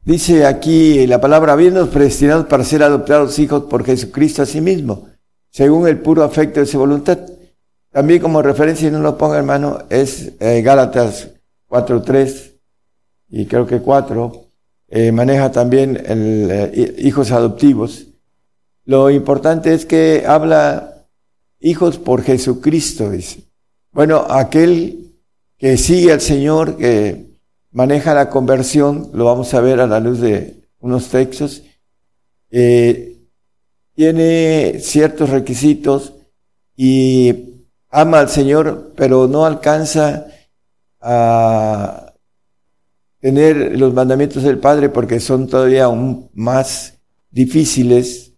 dice aquí la palabra, habiendo predestinados para ser adoptados hijos por Jesucristo a sí mismo, según el puro afecto de su voluntad. También como referencia, y no lo ponga hermano, es eh, Gálatas 4.3, y creo que cuatro, eh, maneja también el, eh, hijos adoptivos. Lo importante es que habla hijos por Jesucristo, dice. Bueno, aquel que sigue al Señor, que maneja la conversión, lo vamos a ver a la luz de unos textos, eh, tiene ciertos requisitos y ama al Señor, pero no alcanza a tener los mandamientos del Padre porque son todavía aún más difíciles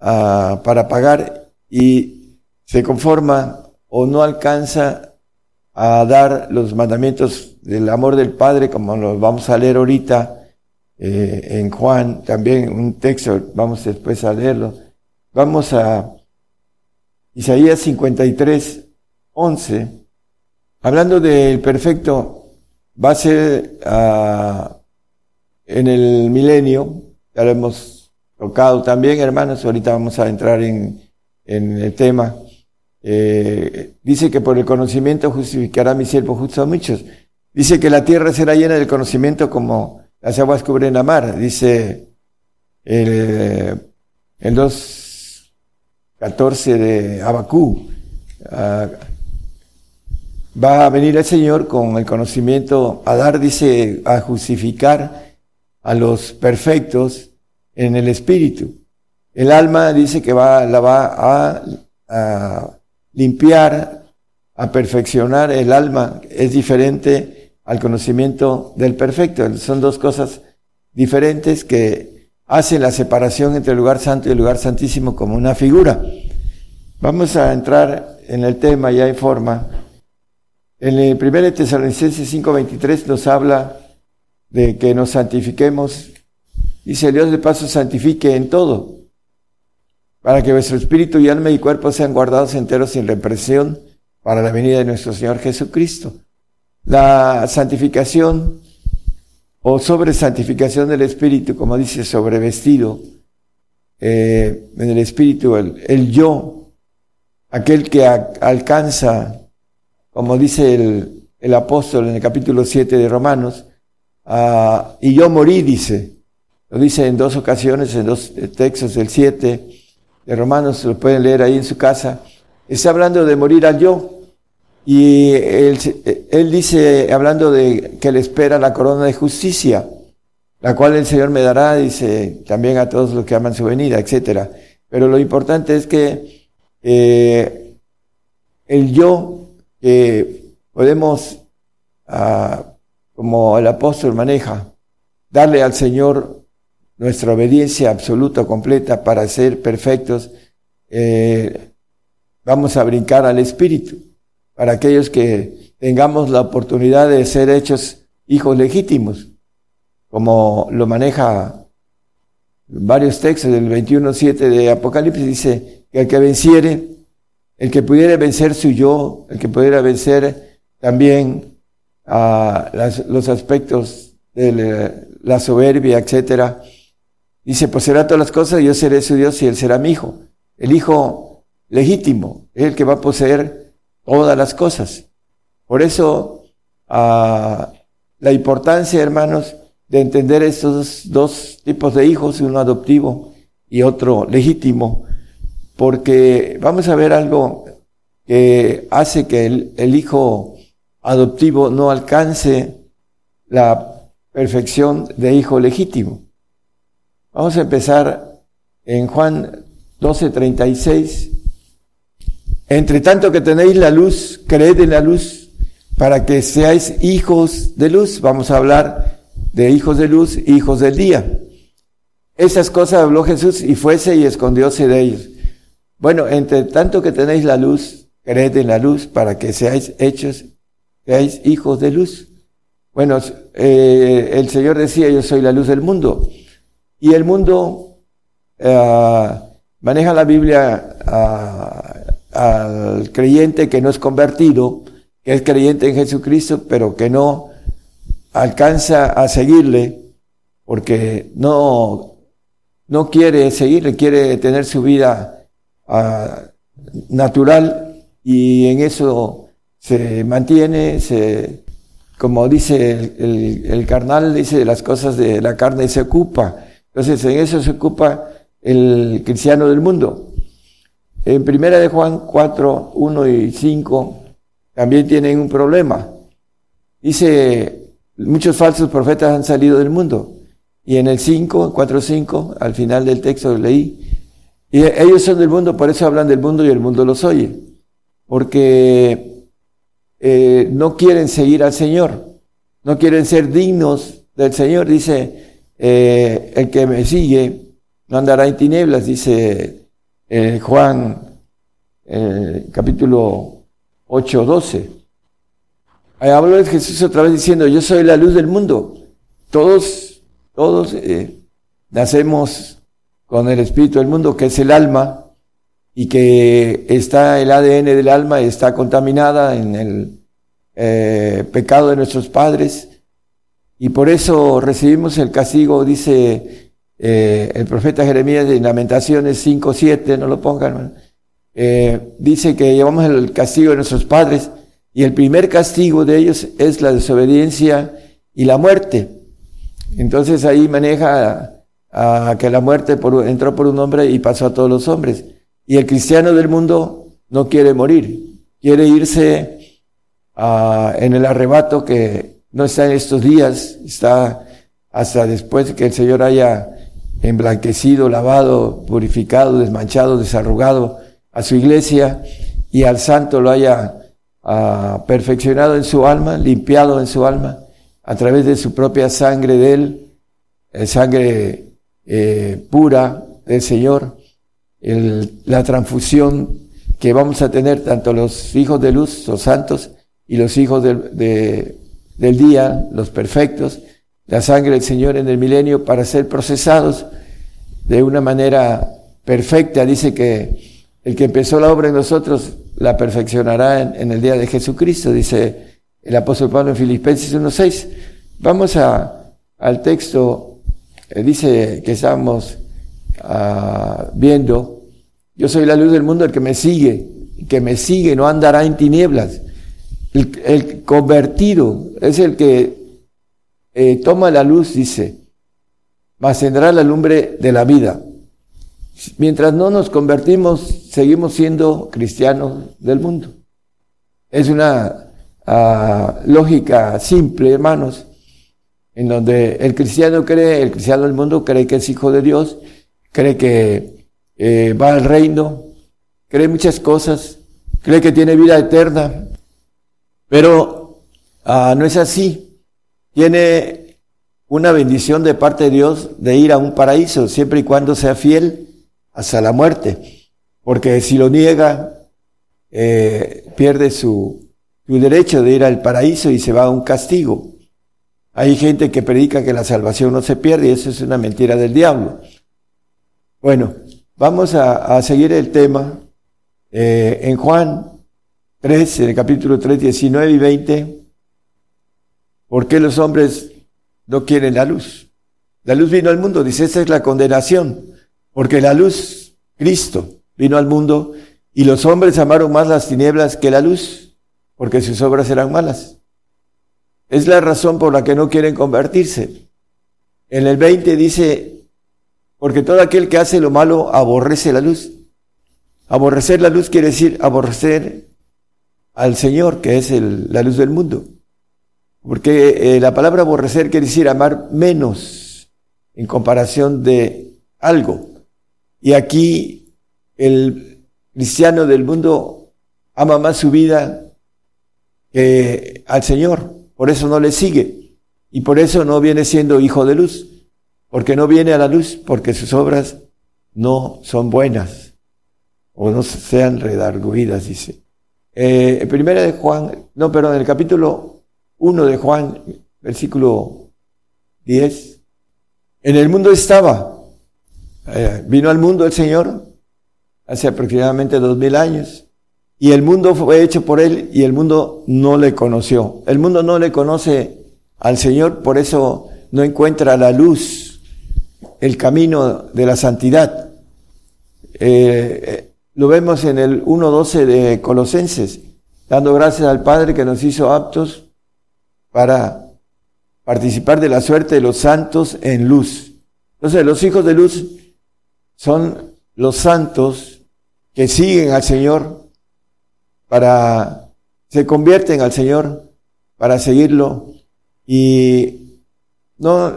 uh, para pagar y se conforma o no alcanza a dar los mandamientos del amor del Padre, como los vamos a leer ahorita eh, en Juan, también un texto, vamos después a leerlo. Vamos a Isaías 53, 11, hablando del perfecto va a ser uh, en el milenio, ya lo hemos tocado también, hermanos, ahorita vamos a entrar en, en el tema. Eh, dice que por el conocimiento justificará mi siervo justo a muchos. Dice que la tierra será llena del conocimiento como las aguas cubren la mar. Dice el, el 2.14 de Abacú. Uh, va a venir el Señor con el conocimiento a dar, dice, a justificar a los perfectos en el espíritu. El alma dice que va, la va a, limpiar, a perfeccionar. El alma es diferente al conocimiento del perfecto. Son dos cosas diferentes que hacen la separación entre el lugar santo y el lugar santísimo como una figura. Vamos a entrar en el tema ya en forma. En el 1 Tesalonicenses 5:23 nos habla de que nos santifiquemos. Dice Dios de paso santifique en todo, para que vuestro espíritu y alma y cuerpo sean guardados enteros sin represión para la venida de nuestro Señor Jesucristo. La santificación o sobre santificación del espíritu, como dice sobre vestido, eh, en el espíritu, el, el yo, aquel que alcanza como dice el, el apóstol en el capítulo 7 de Romanos, uh, y yo morí, dice, lo dice en dos ocasiones, en dos textos del 7 de Romanos, lo pueden leer ahí en su casa, está hablando de morir al yo, y él, él dice, hablando de que le espera la corona de justicia, la cual el Señor me dará, dice, también a todos los que aman su venida, etcétera. Pero lo importante es que eh, el yo que podemos, ah, como el apóstol maneja, darle al Señor nuestra obediencia absoluta, completa, para ser perfectos eh, vamos a brincar al Espíritu, para aquellos que tengamos la oportunidad de ser hechos hijos legítimos, como lo maneja varios textos del 21.7 de Apocalipsis, dice que el que venciere, el que pudiera vencer su yo, el que pudiera vencer también a los aspectos de la soberbia, etcétera, dice, pues será todas las cosas, yo seré su Dios y él será mi hijo. El hijo legítimo es el que va a poseer todas las cosas. Por eso, la importancia, hermanos, de entender estos dos tipos de hijos, uno adoptivo y otro legítimo, porque vamos a ver algo que hace que el, hijo adoptivo no alcance la perfección de hijo legítimo. Vamos a empezar en Juan 12:36. Entre tanto que tenéis la luz, creed en la luz para que seáis hijos de luz. Vamos a hablar de hijos de luz, hijos del día. Esas cosas habló Jesús y fuese y escondióse de ellos. Bueno, entre tanto que tenéis la luz, creed en la luz para que seáis hechos, seáis hijos de luz. Bueno, eh, el Señor decía, yo soy la luz del mundo. Y el mundo eh, maneja la Biblia al creyente que no es convertido, que es creyente en Jesucristo, pero que no alcanza a seguirle porque no, no quiere seguirle, quiere tener su vida natural y en eso se mantiene, se, como dice el, el, carnal, dice las cosas de la carne se ocupa. Entonces en eso se ocupa el cristiano del mundo. En primera de Juan 4, 1 y 5 también tienen un problema. Dice Muchos falsos profetas han salido del mundo. Y en el 5, 4, 5, al final del texto leí, y ellos son del mundo, por eso hablan del mundo y el mundo los oye. Porque eh, no quieren seguir al Señor, no quieren ser dignos del Señor. Dice, eh, el que me sigue no andará en tinieblas, dice eh, Juan capítulo 8, 12. Habló de Jesús otra vez diciendo, yo soy la luz del mundo. Todos, todos eh, nacemos con el espíritu del mundo, que es el alma, y que está el ADN del alma, está contaminada en el eh, pecado de nuestros padres, y por eso recibimos el castigo, dice eh, el profeta Jeremías en Lamentaciones 5, 7, no lo pongan, dice que llevamos el castigo de nuestros padres, y el primer castigo de ellos es la desobediencia y la muerte. Entonces ahí maneja a, que la muerte entró por un hombre y pasó a todos los hombres. Y el cristiano del mundo no quiere morir, quiere irse en el arrebato que no está en estos días, está hasta después que el Señor haya emblanquecido, lavado, purificado, desmanchado, desarrugado a su iglesia y al santo lo haya perfeccionado en su alma, limpiado en su alma, a través de su propia sangre de Él, sangre eh, pura del Señor, la transfusión que vamos a tener tanto los hijos de luz, los santos, y los hijos del día, los perfectos, la sangre del Señor en el milenio para ser procesados de una manera perfecta. Dice que el que empezó la obra en nosotros la perfeccionará en, el día de Jesucristo, dice el apóstol Pablo en Filipenses 1.6. Vamos a, al texto, dice que estamos ah, viendo, yo soy la luz del mundo, el que me sigue, que me sigue no andará en tinieblas. El, convertido es el que eh, toma la luz, dice, mas tendrá la lumbre de la vida. Mientras no nos convertimos, seguimos siendo cristianos del mundo. Es una ah, lógica simple, hermanos, en donde el cristiano cree, el cristiano del mundo cree que es hijo de Dios, cree que eh, va al reino, cree muchas cosas, cree que tiene vida eterna, pero ah, no es así. Tiene una bendición de parte de Dios de ir a un paraíso, siempre y cuando sea fiel hasta la muerte. porque si lo niega, eh, pierde su, su derecho de ir al paraíso y se va a un castigo. Hay gente que predica que la salvación no se pierde y eso es una mentira del diablo. Bueno, vamos a, seguir el tema eh, en Juan 3, en el capítulo 3, 19 y 20. ¿Por qué los hombres no quieren la luz? La luz vino al mundo, dice, esa es la condenación, porque la luz, Cristo, vino al mundo y los hombres amaron más las tinieblas que la luz, porque sus obras eran malas. Es la razón por la que no quieren convertirse. En el 20 dice, porque todo aquel que hace lo malo aborrece la luz. Aborrecer la luz quiere decir aborrecer al Señor, que es la luz del mundo. Porque eh, la palabra aborrecer quiere decir amar menos en comparación de algo. Y aquí el cristiano del mundo ama más su vida que al Señor. Por eso no le sigue. Y por eso no viene siendo hijo de luz. Porque no viene a la luz, porque sus obras no son buenas. O no sean redarguidas, dice. Eh, primera de Juan, no, perdón, en el capítulo 1 de Juan, versículo 10. En el mundo estaba. Eh, vino al mundo el Señor hace aproximadamente dos mil años. Y el mundo fue hecho por Él y el mundo no le conoció. El mundo no le conoce al Señor, por eso no encuentra la luz, el camino de la santidad. Eh, eh, lo vemos en el 1.12 de Colosenses, dando gracias al Padre que nos hizo aptos para participar de la suerte de los santos en luz. Entonces los hijos de luz son los santos que siguen al Señor para, se convierten al Señor para seguirlo. Y no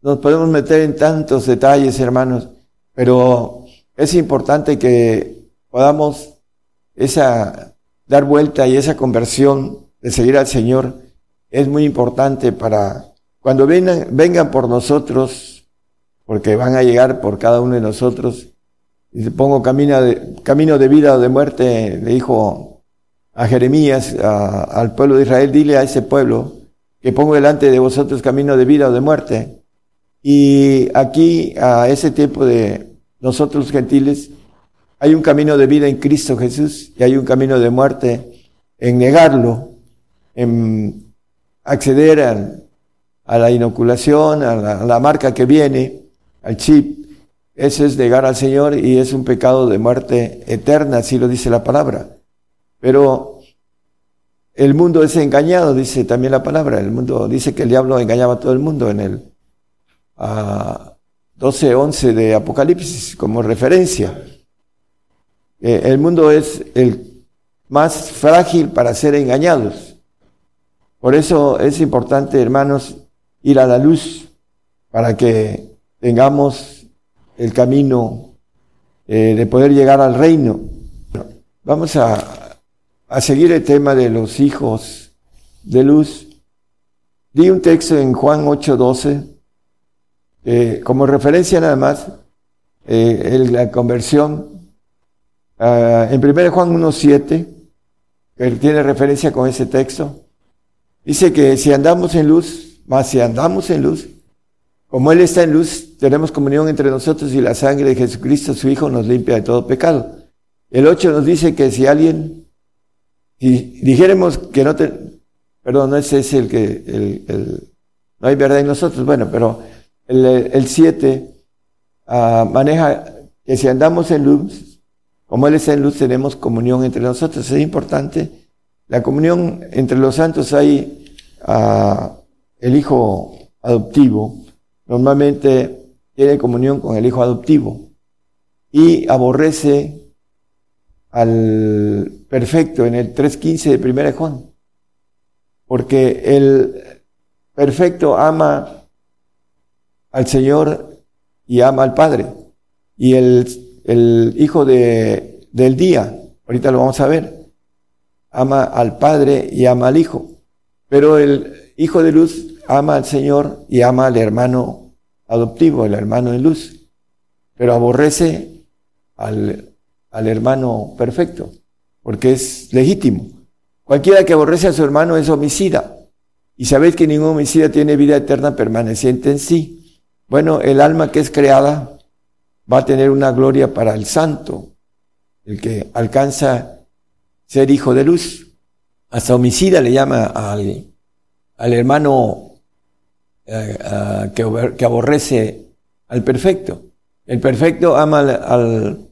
nos podemos meter en tantos detalles, hermanos, pero es importante que podamos esa, dar vuelta y esa conversión de seguir al Señor es muy importante para cuando vengan, vengan por nosotros, porque van a llegar por cada uno de nosotros, y pongo camino de, camino de vida o de muerte, le dijo a Jeremías, al pueblo de Israel, dile a ese pueblo que pongo delante de vosotros camino de vida o de muerte. Y aquí, a ese tiempo de nosotros gentiles, hay un camino de vida en Cristo Jesús y hay un camino de muerte en negarlo, en acceder a, la inoculación, a la, a la marca que viene, al chip, ese es negar al Señor y es un pecado de muerte eterna, así lo dice la palabra. Pero el mundo es engañado, dice también la palabra. El mundo dice que el diablo engañaba a todo el mundo en el 12.11 de Apocalipsis como referencia. Eh, el mundo es el más frágil para ser engañados. Por eso es importante, hermanos, ir a la luz para que tengamos el camino eh, de poder llegar al reino. Vamos a, a seguir el tema de los hijos de luz. Di un texto en Juan 8:12, eh, como referencia nada más, eh, la conversión. Ah, en 1 Juan 1:7, que tiene referencia con ese texto, dice que si andamos en luz, más si andamos en luz, como Él está en luz, tenemos comunión entre nosotros y la sangre de Jesucristo, su Hijo, nos limpia de todo pecado. El 8 nos dice que si alguien, si dijéramos que no te, perdón, no ese es el que, el, no hay verdad en nosotros, bueno, pero el 7 ah, maneja que si andamos en luz, como Él está en luz, tenemos comunión entre nosotros. Es importante. La comunión entre los santos hay uh, el Hijo adoptivo, normalmente tiene comunión con el hijo adoptivo y aborrece al perfecto en el 3.15 de 1 Juan. Porque el perfecto ama al Señor y ama al Padre. Y el, el hijo de, del día, ahorita lo vamos a ver, ama al Padre y ama al Hijo. Pero el hijo de luz ama al Señor y ama al hermano adoptivo, el hermano de luz, pero aborrece al, al hermano perfecto, porque es legítimo. Cualquiera que aborrece a su hermano es homicida. Y sabéis que ningún homicida tiene vida eterna permaneciente en sí. Bueno, el alma que es creada va a tener una gloria para el santo, el que alcanza ser hijo de luz. Hasta homicida le llama al, al hermano que, que, aborrece al perfecto. El perfecto ama al,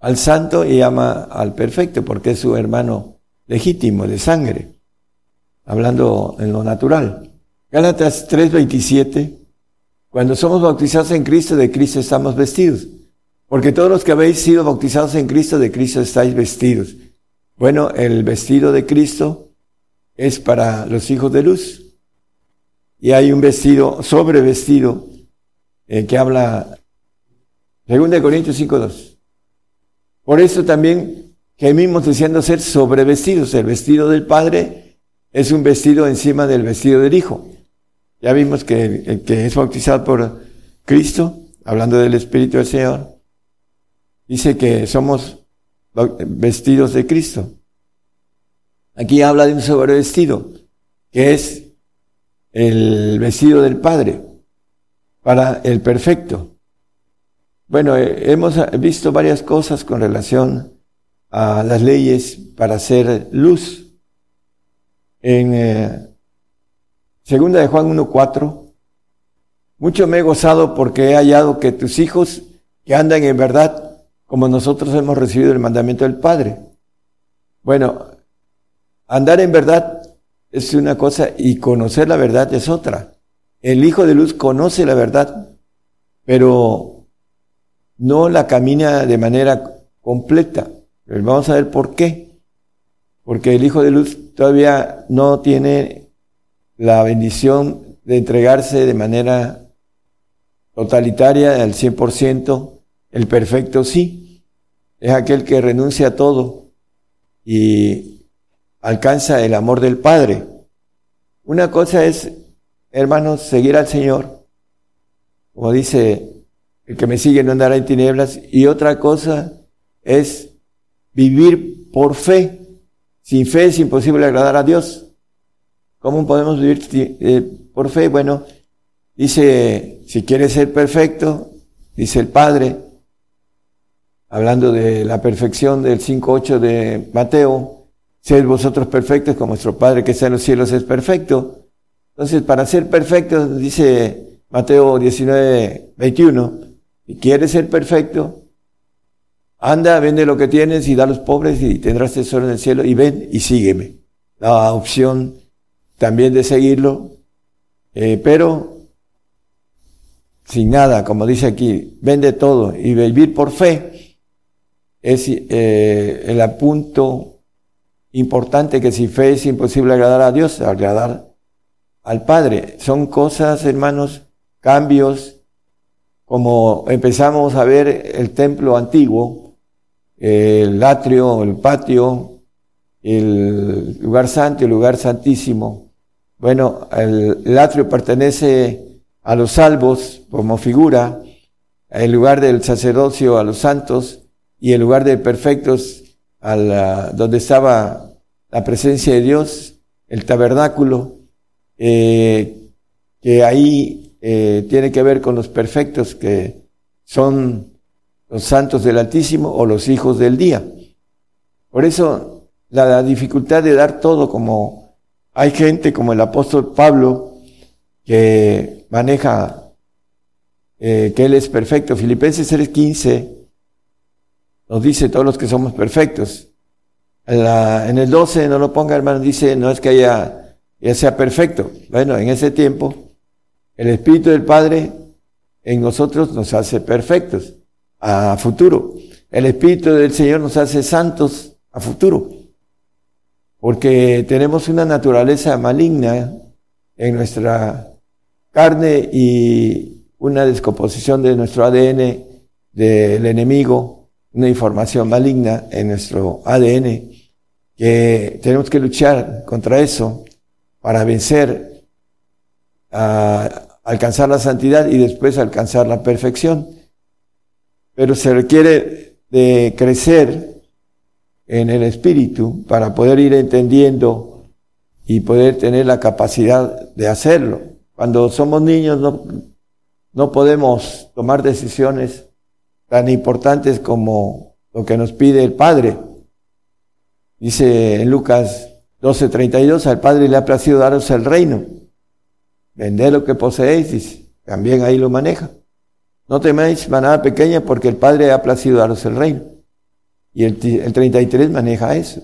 al, santo y ama al perfecto porque es su hermano legítimo de sangre, hablando en lo natural. Gálatas 3:27, cuando somos bautizados en Cristo, de Cristo estamos vestidos. Porque todos los que habéis sido bautizados en Cristo, de Cristo estáis vestidos. Bueno, el vestido de Cristo es para los hijos de luz. Y hay un vestido, sobrevestido, eh, que habla, 2 Corintios 5.2. Por eso también gemimos deseando ser sobrevestidos. El vestido del Padre es un vestido encima del vestido del Hijo. Ya vimos que el que es bautizado por Cristo, hablando del Espíritu del Señor, dice que somos vestidos de Cristo. Aquí habla de un sobrevestido, que es el vestido del Padre para el perfecto. Bueno, eh, hemos visto varias cosas con relación a las leyes para hacer luz. En eh, segunda de Juan 1.4, mucho me he gozado porque he hallado que tus hijos que andan en verdad como nosotros hemos recibido el mandamiento del Padre. Bueno, andar en verdad es una cosa y conocer la verdad es otra. El Hijo de Luz conoce la verdad, pero no la camina de manera completa. vamos a ver por qué. Porque el Hijo de Luz todavía no tiene la bendición de entregarse de manera totalitaria al 100%, el perfecto sí es aquel que renuncia a todo y alcanza el amor del Padre. Una cosa es, hermanos, seguir al Señor, como dice, el que me sigue no andará en tinieblas, y otra cosa es vivir por fe. Sin fe es imposible agradar a Dios. ¿Cómo podemos vivir eh, por fe? Bueno, dice, si quieres ser perfecto, dice el Padre, hablando de la perfección del 5.8 de Mateo, sed vosotros perfectos como vuestro Padre que está en los cielos es perfecto. Entonces, para ser perfecto, dice Mateo 19.21, si quieres ser perfecto, anda, vende lo que tienes y da a los pobres y tendrás tesoro en el cielo y ven y sígueme. La opción también de seguirlo, eh, pero sin nada, como dice aquí, vende todo y vivir por fe es eh, el apunto importante que si fe es imposible agradar a Dios, agradar al Padre. Son cosas, hermanos, cambios, como empezamos a ver el templo antiguo, el atrio, el patio, el lugar santo, el lugar santísimo. Bueno, el, el atrio pertenece a los salvos como figura, el lugar del sacerdocio a los santos, y el lugar de perfectos a donde estaba la presencia de Dios, el tabernáculo, eh, que ahí eh, tiene que ver con los perfectos que son los santos del Altísimo o los hijos del día. Por eso la, dificultad de dar todo como hay gente como el apóstol Pablo que maneja eh, que él es perfecto. Filipenses 3.15 nos dice todos los que somos perfectos. En, el 12 no lo ponga hermano, dice, no es que haya, ya sea perfecto. Bueno, en ese tiempo, el Espíritu del Padre en nosotros nos hace perfectos a futuro. El Espíritu del Señor nos hace santos a futuro. Porque tenemos una naturaleza maligna en nuestra carne y una descomposición de nuestro ADN del enemigo una información maligna en nuestro ADN, que tenemos que luchar contra eso para vencer, a alcanzar la santidad y después alcanzar la perfección. Pero se requiere de crecer en el espíritu para poder ir entendiendo y poder tener la capacidad de hacerlo. Cuando somos niños no, no podemos tomar decisiones tan importantes como lo que nos pide el Padre. Dice en Lucas 12:32, al Padre le ha placido daros el reino. Vended lo que poseéis, dice. También ahí lo maneja. No temáis manada pequeña porque el Padre ha placido daros el reino. Y el, el 33 maneja eso.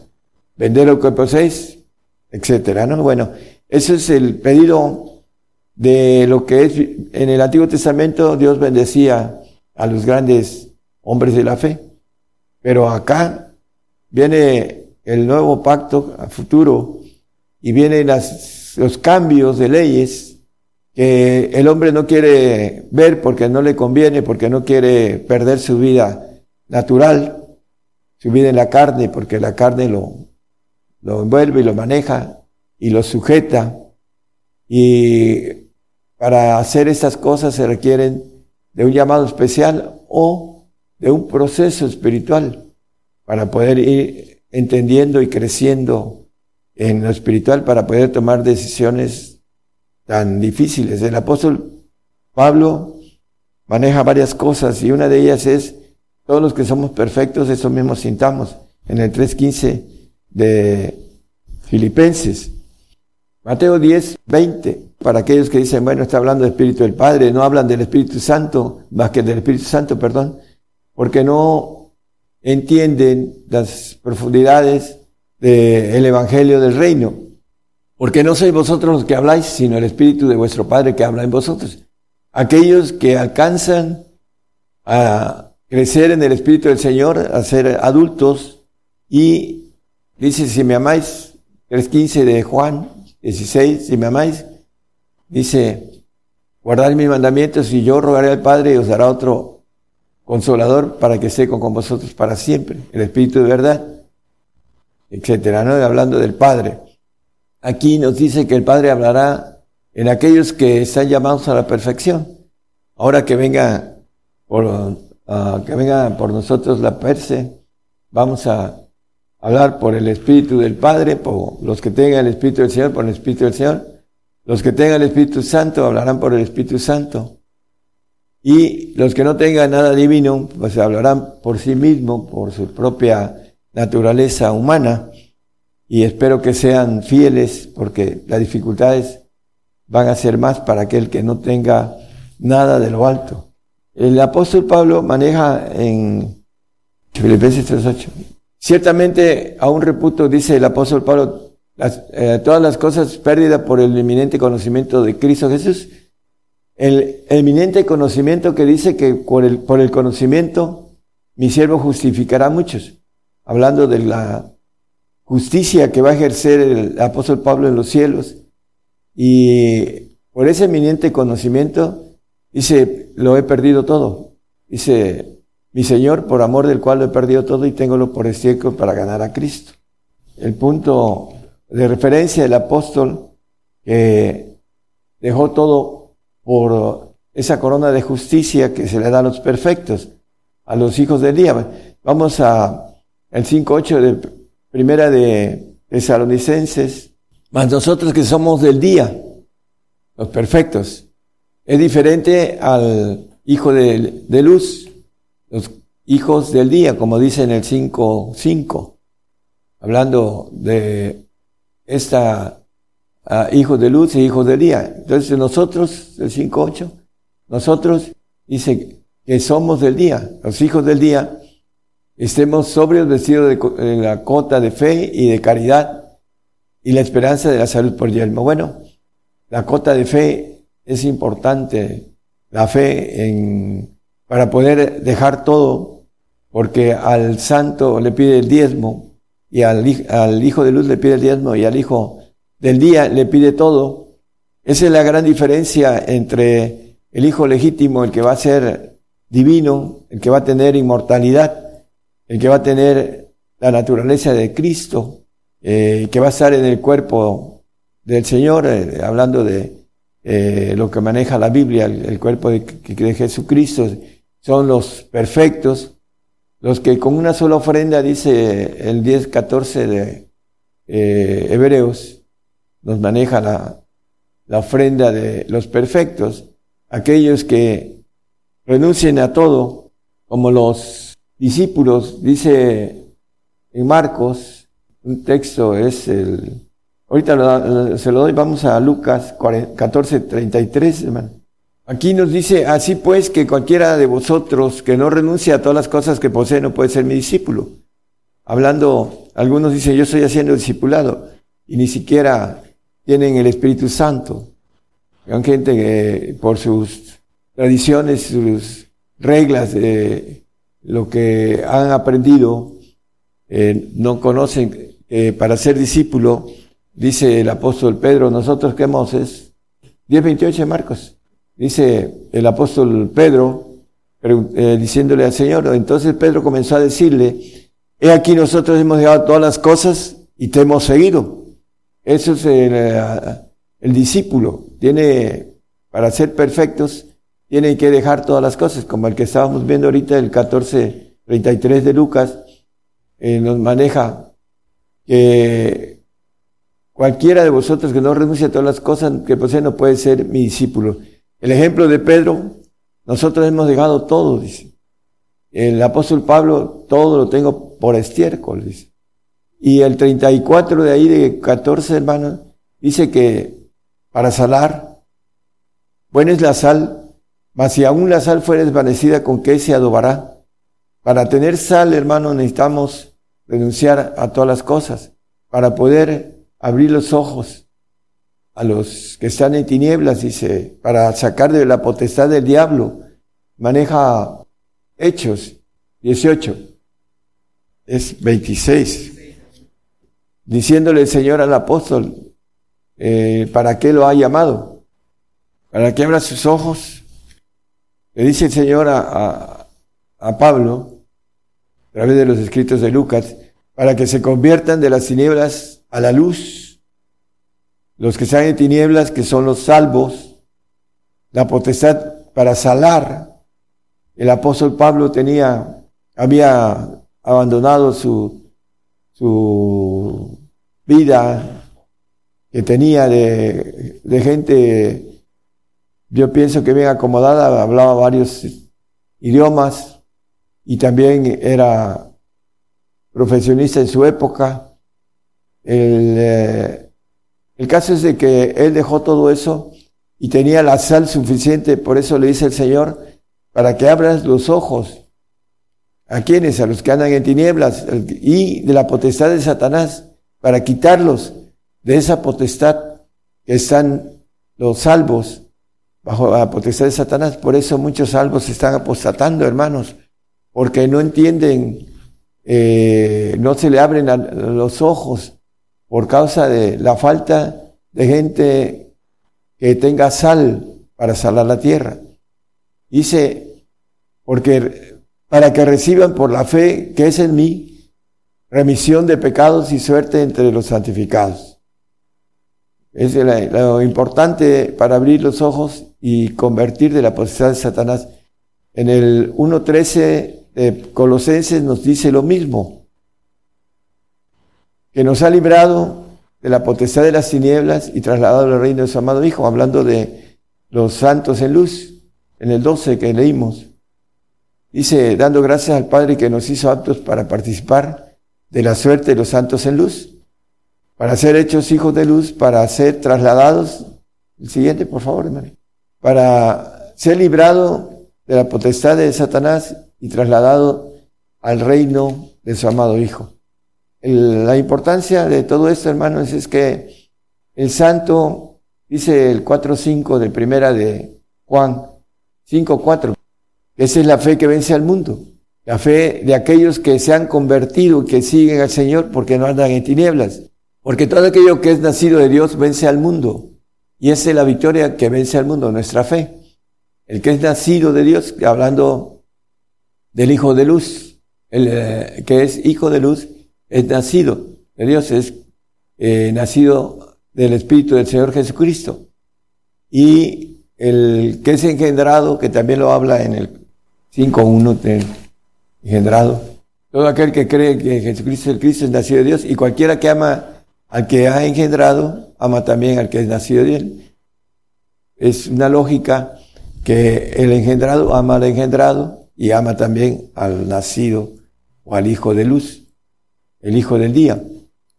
Vender lo que poseéis, etcétera, ¿no? Bueno, ese es el pedido de lo que es en el Antiguo Testamento Dios bendecía a los grandes hombres de la fe. Pero acá viene el nuevo pacto a futuro y vienen las, los cambios de leyes que el hombre no quiere ver porque no le conviene, porque no quiere perder su vida natural, su vida en la carne, porque la carne lo, lo envuelve y lo maneja y lo sujeta. Y para hacer estas cosas se requieren de un llamado especial o de un proceso espiritual para poder ir entendiendo y creciendo en lo espiritual, para poder tomar decisiones tan difíciles. El apóstol Pablo maneja varias cosas y una de ellas es, todos los que somos perfectos, eso mismo sintamos, en el 3.15 de Filipenses. Mateo 10, 20, para aquellos que dicen, bueno, está hablando del Espíritu del Padre, no hablan del Espíritu Santo, más que del Espíritu Santo, perdón, porque no entienden las profundidades del Evangelio del Reino. Porque no sois vosotros los que habláis, sino el Espíritu de vuestro Padre que habla en vosotros. Aquellos que alcanzan a crecer en el Espíritu del Señor, a ser adultos, y dice, si me amáis, 3.15 de Juan 16, si me amáis, dice, guardad mis mandamientos y yo rogaré al Padre y os dará otro consolador para que esté con vosotros para siempre, el Espíritu de verdad, etcétera, ¿no? Hablando del Padre. Aquí nos dice que el Padre hablará en aquellos que están llamados a la perfección. Ahora que venga por, ah, que venga por nosotros la perse, vamos a hablar por el Espíritu del Padre, por los que tengan el Espíritu del Señor, por el Espíritu del Señor. Los que tengan el Espíritu Santo hablarán por el Espíritu Santo. Y los que no tengan nada divino, pues hablarán por sí mismo, por su propia naturaleza humana y espero que sean fieles porque las dificultades van a ser más para aquel que no tenga nada de lo alto. El apóstol Pablo maneja en Filipenses 3.8. Ciertamente, a un reputo, dice el apóstol Pablo, eh, todas las cosas pérdidas por el eminente conocimiento de Cristo Jesús. El eminente conocimiento que dice que por el, por el conocimiento mi siervo justificará a muchos. Hablando de la justicia que va a ejercer el apóstol Pablo en los cielos. Y por ese eminente conocimiento, dice, lo he perdido todo. Dice, mi Señor, por amor del cual lo he perdido todo y tengo por estiércol para ganar a Cristo. El punto de referencia del apóstol que dejó todo por esa corona de justicia que se le da a los perfectos, a los hijos del día. Vamos a el 5.8 de Primera de Tesalonicenses, más nosotros que somos del día, los perfectos. Es diferente al hijo de, luz, los hijos del día, como dice en el 5.5, hablando de esta ah, hijos de luz y hijos del día. Entonces nosotros, el 5.8, nosotros dice que somos del día, los hijos del día, estemos sobrios vestidos de, la cota de fe y de caridad y la esperanza de la salud por yelmo. Bueno, la cota de fe es importante, la fe en, para poder dejar todo, porque al santo le pide el diezmo y al, hijo de luz le pide el diezmo y al hijo del día le pide todo. Esa es la gran diferencia entre el hijo legítimo, el que va a ser divino, el que va a tener inmortalidad, el que va a tener la naturaleza de Cristo, eh, que va a estar en el cuerpo del Señor, eh, hablando de eh, lo que maneja la Biblia, el, cuerpo de, de, Jesucristo, son los perfectos, los que con una sola ofrenda, dice el 10-14 de eh, Hebreos, nos maneja la, la ofrenda de los perfectos, aquellos que renuncien a todo, como los discípulos, dice en Marcos, un texto es el, ahorita se lo doy, vamos a Lucas 14, 33, hermano. Aquí nos dice, así pues que cualquiera de vosotros que no renuncie a todas las cosas que posee no puede ser mi discípulo. Hablando, algunos dicen, yo estoy haciendo discipulado y ni siquiera tienen el Espíritu Santo. Hay gente que por sus tradiciones, sus reglas, de lo que han aprendido, eh, no conocen que para ser discípulo, dice el apóstol Pedro, nosotros qué hemos es 10.28 de Marcos dice el apóstol Pedro, eh, diciéndole al Señor, entonces Pedro comenzó a decirle, he aquí nosotros hemos dejado todas las cosas y te hemos seguido. Eso es el, eh, discípulo, tiene, para ser perfectos, tiene que dejar todas las cosas, como el que estábamos viendo ahorita, el 14.33 de Lucas, eh, nos maneja que cualquiera de vosotros que no renuncie a todas las cosas que posee no puede ser mi discípulo. El ejemplo de Pedro, nosotros hemos dejado todo, dice. El apóstol Pablo, todo lo tengo por estiércol, dice. Y el 34 de ahí, de 14 hermanos, dice que para salar, buena es la sal, mas si aún la sal fuera desvanecida, ¿con qué se adobará? Para tener sal, hermano, necesitamos renunciar a todas las cosas, para poder abrir los ojos a los que están en tinieblas, dice, para sacar de la potestad del diablo. Maneja Hechos 18, es 26, diciéndole el Señor al apóstol, eh, ¿para qué lo ha llamado? Para que abra sus ojos. Le dice el Señor a, a Pablo, a través de los escritos de Lucas, para que se conviertan de las tinieblas a la luz los que están en tinieblas, que son los salvos, la potestad para salar. El apóstol Pablo tenía, había abandonado su, su vida que tenía de, de gente, yo pienso que bien acomodada, hablaba varios idiomas y también era profesionista en su época. El, eh, el caso es de que él dejó todo eso y tenía la sal suficiente, por eso le dice el Señor, para que abras los ojos. ¿A quienes? A los que andan en tinieblas y de la potestad de Satanás, para quitarlos de esa potestad que están los salvos bajo la potestad de Satanás. Por eso muchos salvos se están apostatando, hermanos, porque no entienden, eh, no se le abren los ojos por causa de la falta de gente que tenga sal para salar la tierra. Dice, porque para que reciban por la fe que es en mí remisión de pecados y suerte entre los santificados. Es lo importante para abrir los ojos y convertir de la potestad de Satanás. En el 1.13 de Colosenses nos dice lo mismo que nos ha librado de la potestad de las tinieblas y trasladado al reino de su amado Hijo, hablando de los santos en luz, en el 12 que leímos. Dice, dando gracias al Padre que nos hizo aptos para participar de la suerte de los santos en luz, para ser hechos hijos de luz, para ser trasladados, el siguiente, por favor, hermano, para ser librado de la potestad de Satanás y trasladado al reino de su amado Hijo la importancia de todo esto, hermanos, es que el santo, dice el 4.5 de primera de Juan 5.4, esa es la fe que vence al mundo, la fe de aquellos que se han convertido, que siguen al Señor porque no andan en tinieblas, porque todo aquello que es nacido de Dios vence al mundo, y esa es la victoria que vence al mundo, nuestra fe. El que es nacido de Dios, hablando del Hijo de Luz, el eh, que es Hijo de Luz, es nacido de Dios, es eh, nacido del Espíritu del Señor Jesucristo. Y el que es engendrado, que también lo habla en el 5.1 de engendrado, Todo aquel que cree que Jesucristo es el Cristo es nacido de Dios y cualquiera que ama al que ha engendrado, ama también al que es nacido de él. Es una lógica que el engendrado ama al engendrado y ama también al nacido o al hijo de luz, el hijo del día.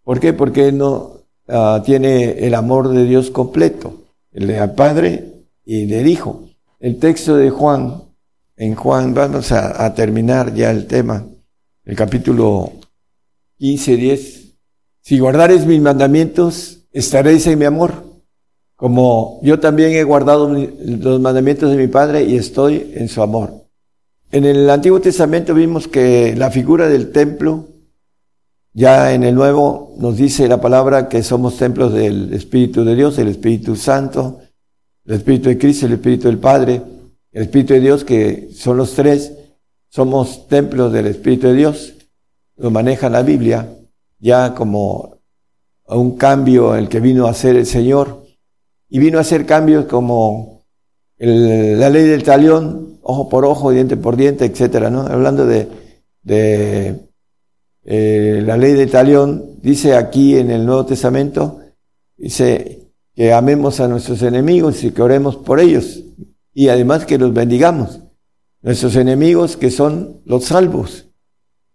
¿Por qué? Porque no ah, tiene el amor de Dios completo, el del Padre y del Hijo. El texto de Juan, en Juan, vamos a, a terminar ya el tema, el capítulo 15, 10. Si guardares mis mandamientos, estaréis en mi amor como yo también he guardado los mandamientos de mi Padre y estoy en su amor. En el Antiguo Testamento vimos que la figura del templo, ya en el Nuevo nos dice la palabra que somos templos del Espíritu de Dios, el Espíritu Santo, el Espíritu de Cristo, el Espíritu del Padre, el Espíritu de Dios, que son los tres, somos templos del Espíritu de Dios, lo maneja la Biblia, ya como un cambio el que vino a hacer el Señor. Y vino a hacer cambios como la ley del talión, ojo por ojo, diente por diente, etcétera, ¿no? Hablando de, de eh, la ley del talión, dice aquí en el Nuevo Testamento, dice que amemos a nuestros enemigos y que oremos por ellos, y además que los bendigamos. Nuestros enemigos que son los salvos,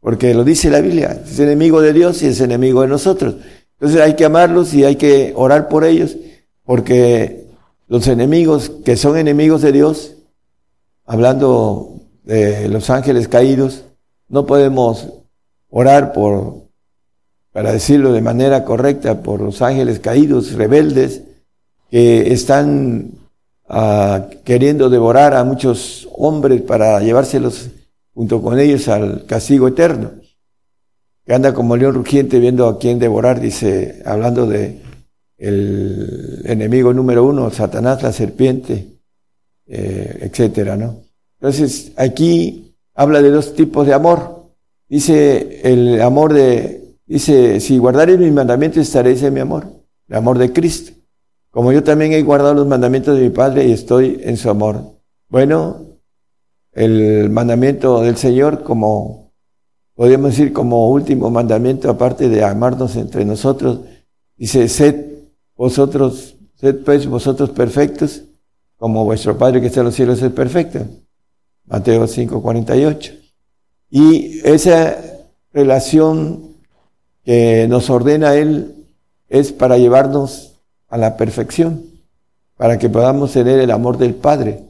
porque lo dice la Biblia, es enemigo de Dios y es enemigo de nosotros. Entonces hay que amarlos y hay que orar por ellos porque los enemigos que son enemigos de Dios, hablando de los ángeles caídos, no podemos orar por, para decirlo de manera correcta, por los ángeles caídos, rebeldes, que están ah, queriendo devorar a muchos hombres para llevárselos junto con ellos al castigo eterno. Que anda como león rugiente viendo a quién devorar, dice, hablando de el enemigo número uno, Satanás, la serpiente, eh, etcétera, ¿no? Entonces, aquí habla de dos tipos de amor. Dice el amor de, dice, si guardaréis mis mandamientos estaréis en mi amor, el amor de Cristo. Como yo también he guardado los mandamientos de mi Padre y estoy en su amor. Bueno, el mandamiento del Señor como, podríamos decir como último mandamiento, aparte de amarnos entre nosotros, dice, sed vosotros, sed pues vosotros perfectos, como vuestro Padre que está en los cielos es perfecto. Mateo 5:48. Y esa relación que nos ordena Él es para llevarnos a la perfección, para que podamos tener el amor del Padre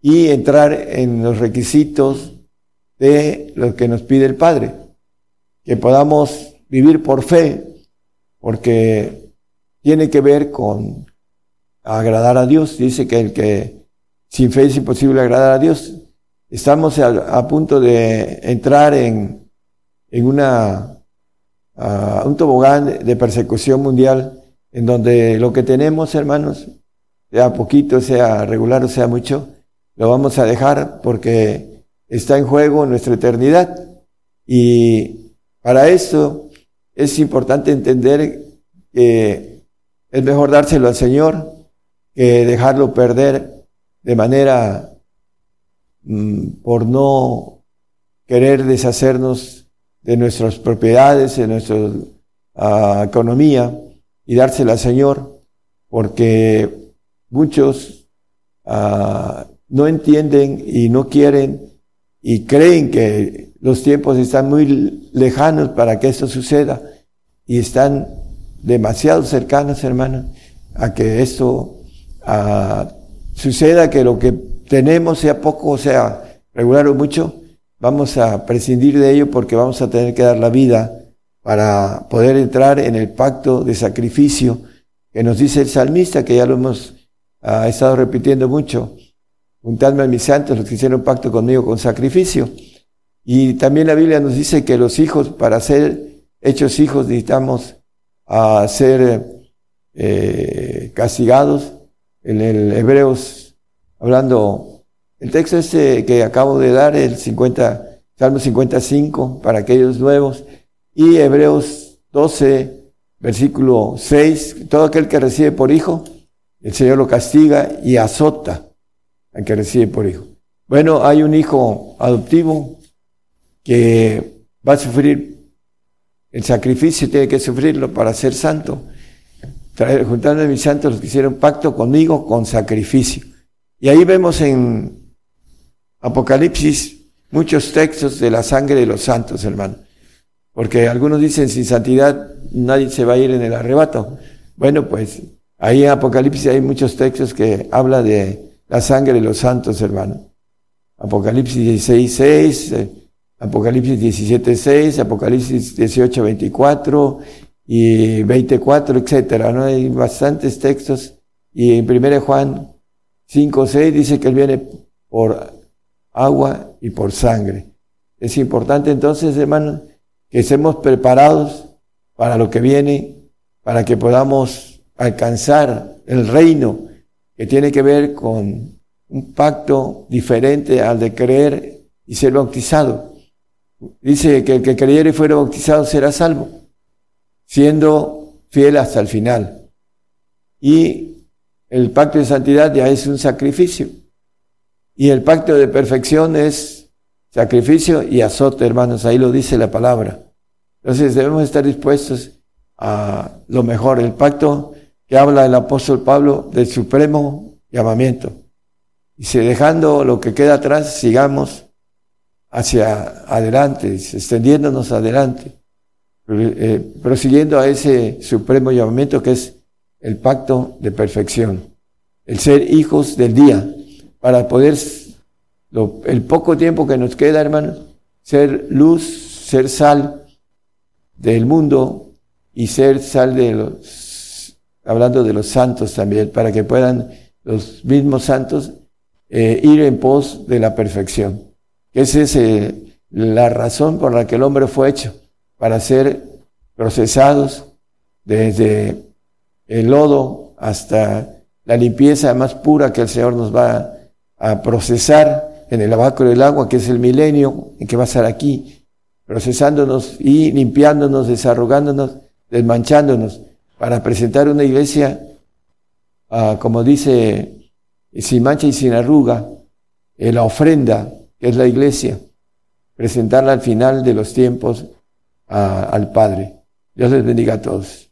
y entrar en los requisitos de lo que nos pide el Padre, que podamos vivir por fe, porque tiene que ver con agradar a Dios. Dice que el que sin fe es imposible agradar a Dios. Estamos a, punto de entrar en, en una, un tobogán de persecución mundial en donde lo que tenemos, hermanos, sea poquito, sea regular o sea mucho, lo vamos a dejar porque está en juego nuestra eternidad. Y para eso es importante entender que es mejor dárselo al Señor que dejarlo perder de manera por no querer deshacernos de nuestras propiedades, de nuestra ah, economía y dársela al Señor, porque muchos ah, no entienden y no quieren y creen que los tiempos están muy lejanos para que esto suceda y están demasiado cercanas, hermanos, a que esto suceda, que lo que tenemos sea poco o sea regular o mucho, vamos a prescindir de ello porque vamos a tener que dar la vida para poder entrar en el pacto de sacrificio que nos dice el salmista, que ya lo hemos estado repitiendo mucho. Juntadme a mis santos, los que hicieron pacto conmigo con sacrificio. Y también la Biblia nos dice que los hijos, para ser hechos hijos, necesitamos a ser eh, castigados. En el Hebreos, hablando, el texto este que acabo de dar, el 50, Salmo 55, para aquellos nuevos, y Hebreos 12, versículo 6, todo aquel que recibe por hijo, el Señor lo castiga y azota al que recibe por hijo. Bueno, hay un hijo adoptivo que va a sufrir el sacrificio, tiene que sufrirlo para ser santo. juntando a mis santos los que hicieron pacto conmigo con sacrificio. Y ahí vemos en Apocalipsis muchos textos de la sangre de los santos, hermano. Porque algunos dicen, sin santidad nadie se va a ir en el arrebato. Bueno, pues ahí en Apocalipsis hay muchos textos que habla de la sangre de los santos, hermano. Apocalipsis 16, 6, eh, Apocalipsis 17, 6, Apocalipsis 18, 24 y 24, etcétera. ¿no? Hay bastantes textos. Y en 1 Juan 5, 6 dice que Él viene por agua y por sangre. Es importante entonces, hermano, que estemos preparados para lo que viene, para que podamos alcanzar el reino que tiene que ver con un pacto diferente al de creer y ser bautizado. Dice que el que creyere y fuera bautizado será salvo, siendo fiel hasta el final. Y el pacto de santidad ya es un sacrificio. Y el pacto de perfección es sacrificio y azote, hermanos. Ahí lo dice la palabra. Entonces debemos estar dispuestos a lo mejor. El pacto que habla el apóstol Pablo del supremo llamamiento. Y si dejando lo que queda atrás, sigamos hacia adelante, extendiéndonos adelante, eh, prosiguiendo a ese supremo llamamiento que es el pacto de perfección, el ser hijos del día, para poder, el poco tiempo que nos queda, hermanos, ser luz, ser sal del mundo y ser sal de los, hablando de los santos también, para que puedan los mismos santos eh, ir en pos de la perfección. Esa es la razón por la que el hombre fue hecho, para ser procesados desde el lodo hasta la limpieza más pura que el Señor nos va a procesar en el lavacro del agua, que es el milenio, en que va a estar aquí, procesándonos y limpiándonos, desarrugándonos, desmanchándonos, para presentar una iglesia, ah, como dice, sin mancha y sin arruga, en la ofrenda es la iglesia, presentarla al final de los tiempos al Padre. Dios les bendiga a todos.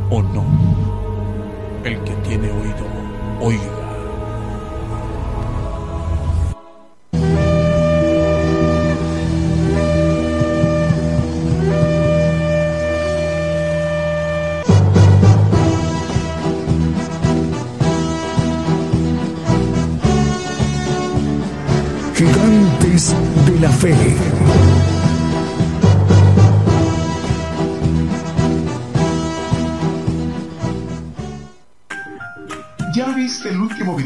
o no. El que tiene oído, oiga.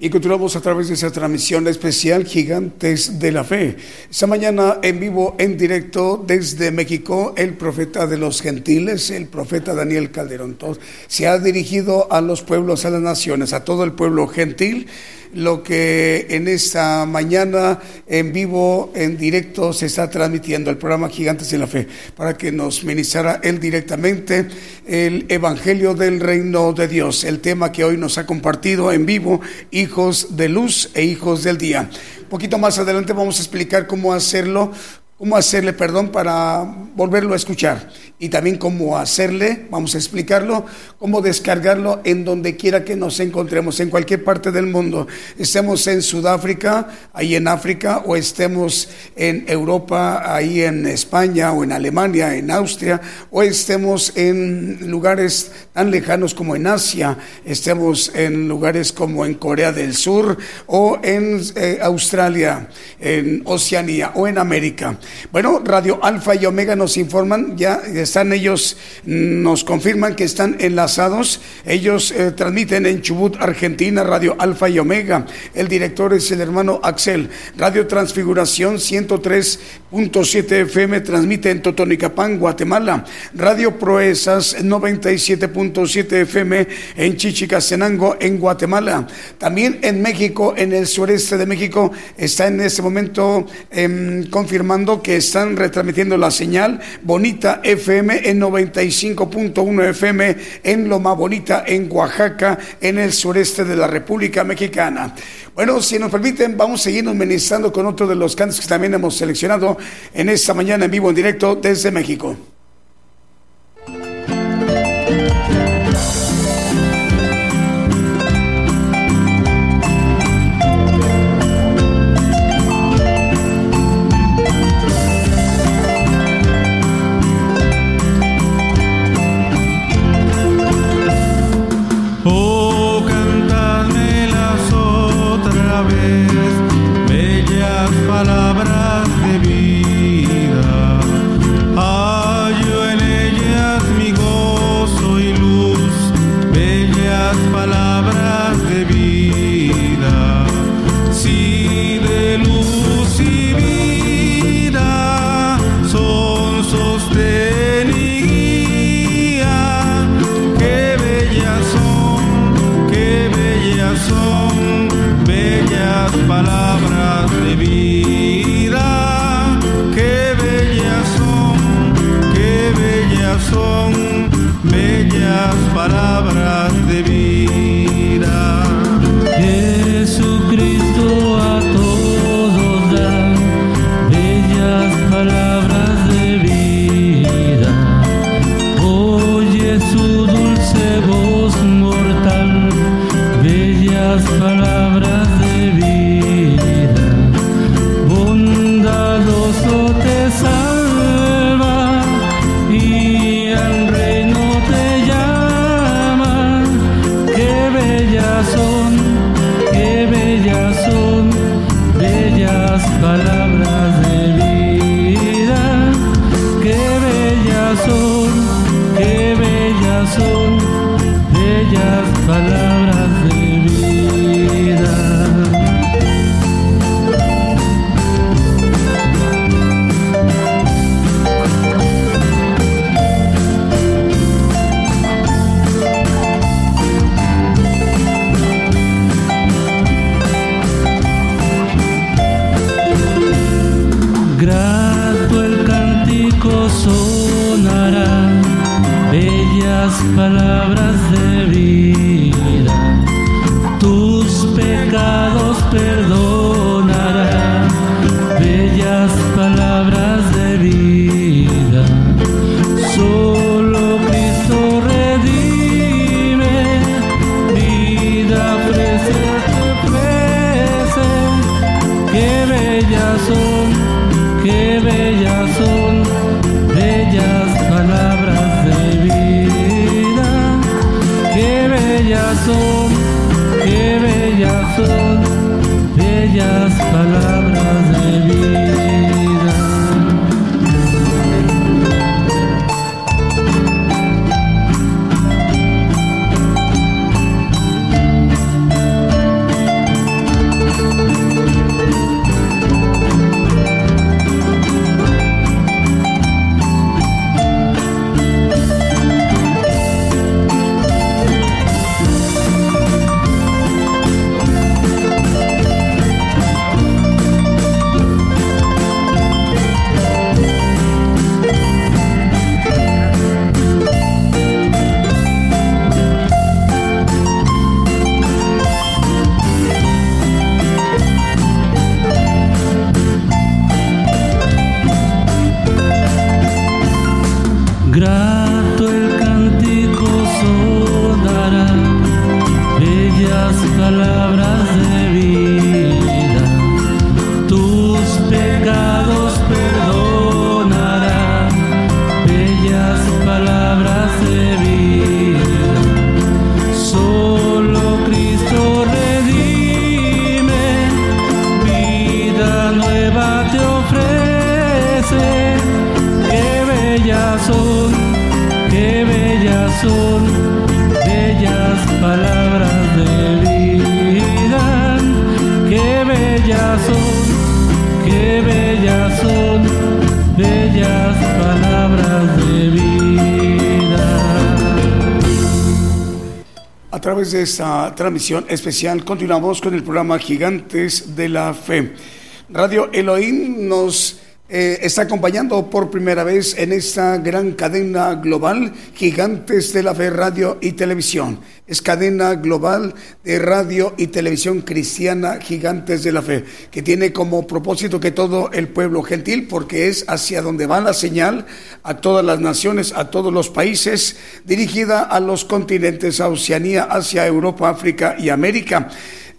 Y continuamos a través de esa transmisión especial Gigantes de la Fe. Esta mañana en vivo, en directo desde México, el profeta de los gentiles, el profeta Daniel Calderón, se ha dirigido a los pueblos, a las naciones, a todo el pueblo gentil lo que en esta mañana en vivo, en directo, se está transmitiendo el programa Gigantes de la Fe, para que nos ministrara él directamente el Evangelio del Reino de Dios, el tema que hoy nos ha compartido en vivo, hijos de luz e hijos del día. Un poquito más adelante vamos a explicar cómo hacerlo cómo hacerle, perdón, para volverlo a escuchar y también cómo hacerle, vamos a explicarlo, cómo descargarlo en donde quiera que nos encontremos, en cualquier parte del mundo. Estemos en Sudáfrica, ahí en África, o estemos en Europa, ahí en España, o en Alemania, en Austria, o estemos en lugares tan lejanos como en Asia, estemos en lugares como en Corea del Sur, o en eh, Australia, en Oceanía, o en América. Bueno, Radio Alfa y Omega nos informan ya están ellos, nos confirman que están enlazados. Ellos eh, transmiten en Chubut, Argentina, Radio Alfa y Omega. El director es el hermano Axel. Radio Transfiguración 103.7 FM transmite en Totonicapán, Guatemala. Radio Proezas 97.7 FM en Chichicastenango, en Guatemala. También en México, en el sureste de México, está en este momento em, confirmando que están retransmitiendo la señal Bonita FM en 95.1 FM en Loma Bonita, en Oaxaca, en el sureste de la República Mexicana. Bueno, si nos permiten, vamos a seguirnos ministrando con otro de los cantos que también hemos seleccionado en esta mañana en vivo, en directo desde México. Transmisión especial continuamos con el programa Gigantes de la Fe. Radio Elohim nos eh, está acompañando por primera vez en esta gran cadena global Gigantes de la Fe Radio y Televisión. Es cadena global de radio y televisión cristiana Gigantes de la Fe, que tiene como propósito que todo el pueblo gentil, porque es hacia donde va la señal a todas las naciones, a todos los países, dirigida a los continentes, a Oceanía, Asia, Europa, África y América.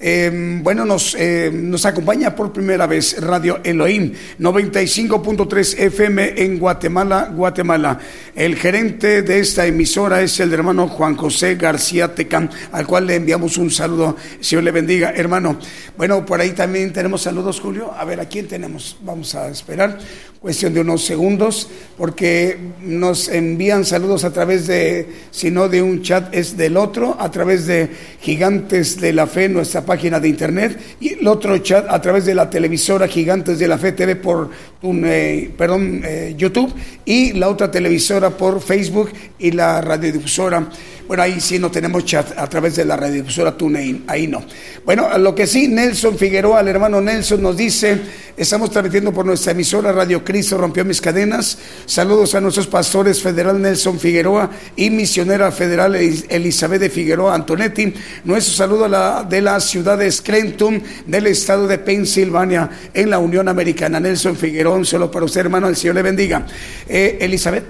Eh, bueno, nos, eh, nos acompaña por primera vez Radio Elohim 95.3 FM en Guatemala, Guatemala. El gerente de esta emisora es el hermano Juan José García Tecán, al cual le enviamos un saludo. Señor le bendiga, hermano. Bueno, por ahí también tenemos saludos, Julio. A ver, ¿a quién tenemos? Vamos a esperar cuestión de unos segundos, porque nos envían saludos a través de, si no de un chat, es del otro, a través de Gigantes de la Fe, nuestra página de internet, y el otro chat a través de la televisora Gigantes de la Fe TV por un, eh, perdón, eh, YouTube, y la otra televisora por Facebook y la radiodifusora. Bueno, ahí sí no tenemos chat a través de la radiodifusora TuneIn, ahí no. Bueno, lo que sí, Nelson Figueroa, el hermano Nelson, nos dice, estamos transmitiendo por nuestra emisora Radio Cristo Rompió Mis Cadenas. Saludos a nuestros pastores federal Nelson Figueroa y misionera federal Elizabeth de Figueroa Antonetti. Nuestro saludo a la, de la ciudad de Scranton, del estado de Pensilvania, en la Unión Americana. Nelson Figueroa, solo para usted, hermano, el Señor le bendiga. Eh, Elizabeth,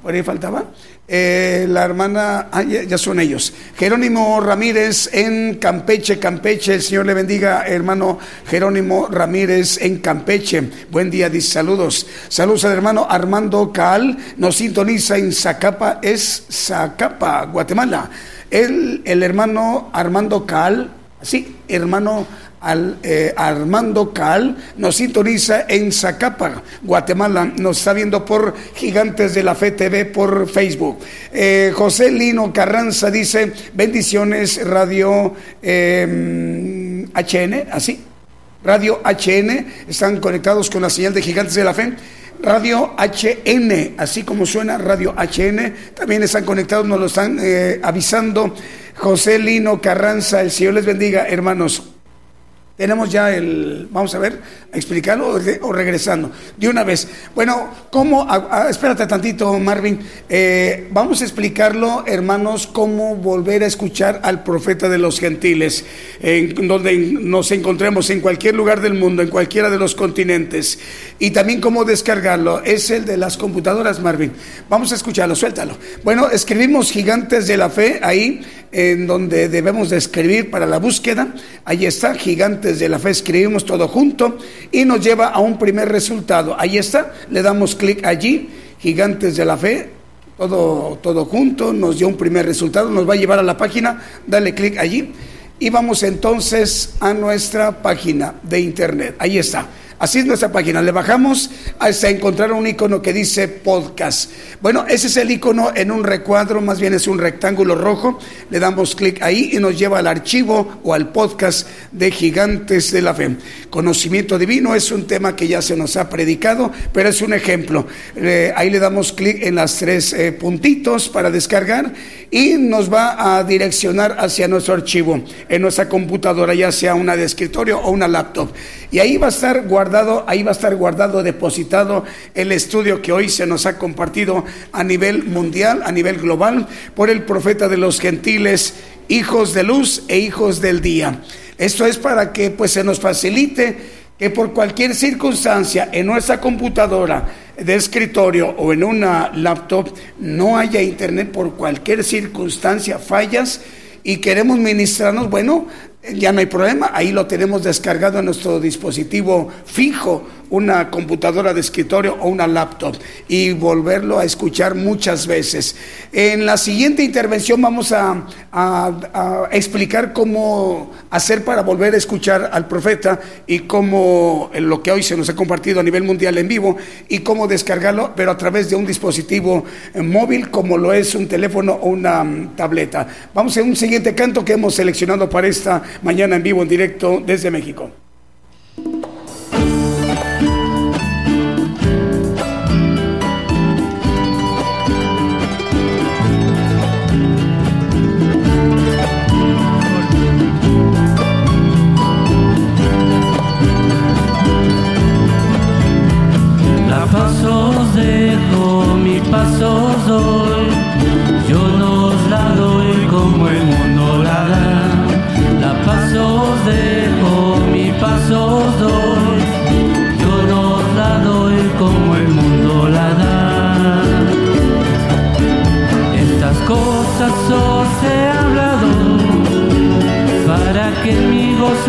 ¿por ahí faltaba? Eh, la hermana, ah, ya, son ellos. Jerónimo Ramírez en Campeche, Campeche. El Señor le bendiga, hermano Jerónimo Ramírez en Campeche. Buen día, dice saludos. Saludos al hermano Armando Cal. Nos sintoniza en Zacapa, es Zacapa, Guatemala. El, el hermano Armando Cal, sí, hermano al, eh, Armando Cal, nos sintoniza en Zacapa, Guatemala, nos está viendo por Gigantes de la Fe TV por Facebook. Eh, José Lino Carranza dice, bendiciones, Radio HN, em, así, Radio HN, están conectados con la señal de Gigantes de la Fe. Radio HN, así como suena Radio HN, también están conectados, nos lo están eh, avisando. José Lino Carranza, el Señor les bendiga, hermanos. Tenemos ya el, vamos a ver, a explicarlo o, regresando. De una vez. Bueno, ¿cómo? espérate tantito, Marvin. Eh, vamos a explicarlo, hermanos, cómo volver a escuchar al profeta de los gentiles, en donde nos encontremos en cualquier lugar del mundo, en cualquiera de los continentes. Y también cómo descargarlo. Es el de las computadoras, Marvin. Vamos a escucharlo, suéltalo. Bueno, escribimos Gigantes de la Fe ahí, en donde debemos de escribir para la búsqueda. Ahí está, Gigantes de la Fe, escribimos todo junto y nos lleva a un primer resultado. Ahí está, le damos clic allí, Gigantes de la Fe, todo, todo junto, nos dio un primer resultado, nos va a llevar a la página, dale clic allí y vamos entonces a nuestra página de internet. Ahí está. Así es nuestra página. Le bajamos hasta encontrar un icono que dice podcast. Bueno, ese es el icono en un recuadro, más bien es un rectángulo rojo. Le damos clic ahí y nos lleva al archivo o al podcast de Gigantes de la Fe. Conocimiento divino es un tema que ya se nos ha predicado, pero es un ejemplo. ahí le damos clic en las tres eh, puntitos para descargar y nos va a direccionar hacia nuestro archivo en nuestra computadora, ya sea una de escritorio o una laptop. Y ahí va a estar guardado, ahí va a estar guardado, depositado el estudio que hoy se nos ha compartido a nivel mundial, a nivel global, por el profeta de los gentiles, hijos de luz e hijos del día. Esto es para que pues se nos facilite que por cualquier circunstancia en nuestra computadora de escritorio o en una laptop no haya internet por cualquier circunstancia, fallas y queremos ministrarnos, bueno, ya no hay problema, ahí lo tenemos descargado en nuestro dispositivo fijo, una computadora de escritorio o una laptop y volverlo a escuchar muchas veces. En la siguiente intervención vamos a, explicar cómo hacer para volver a escuchar al profeta y cómo lo que hoy se nos ha compartido a nivel mundial en vivo y cómo descargarlo, pero a través de un dispositivo eh, móvil como lo es un teléfono o una mm, tableta. Vamos a un siguiente canto que hemos seleccionado para esta mañana en vivo, en directo desde México.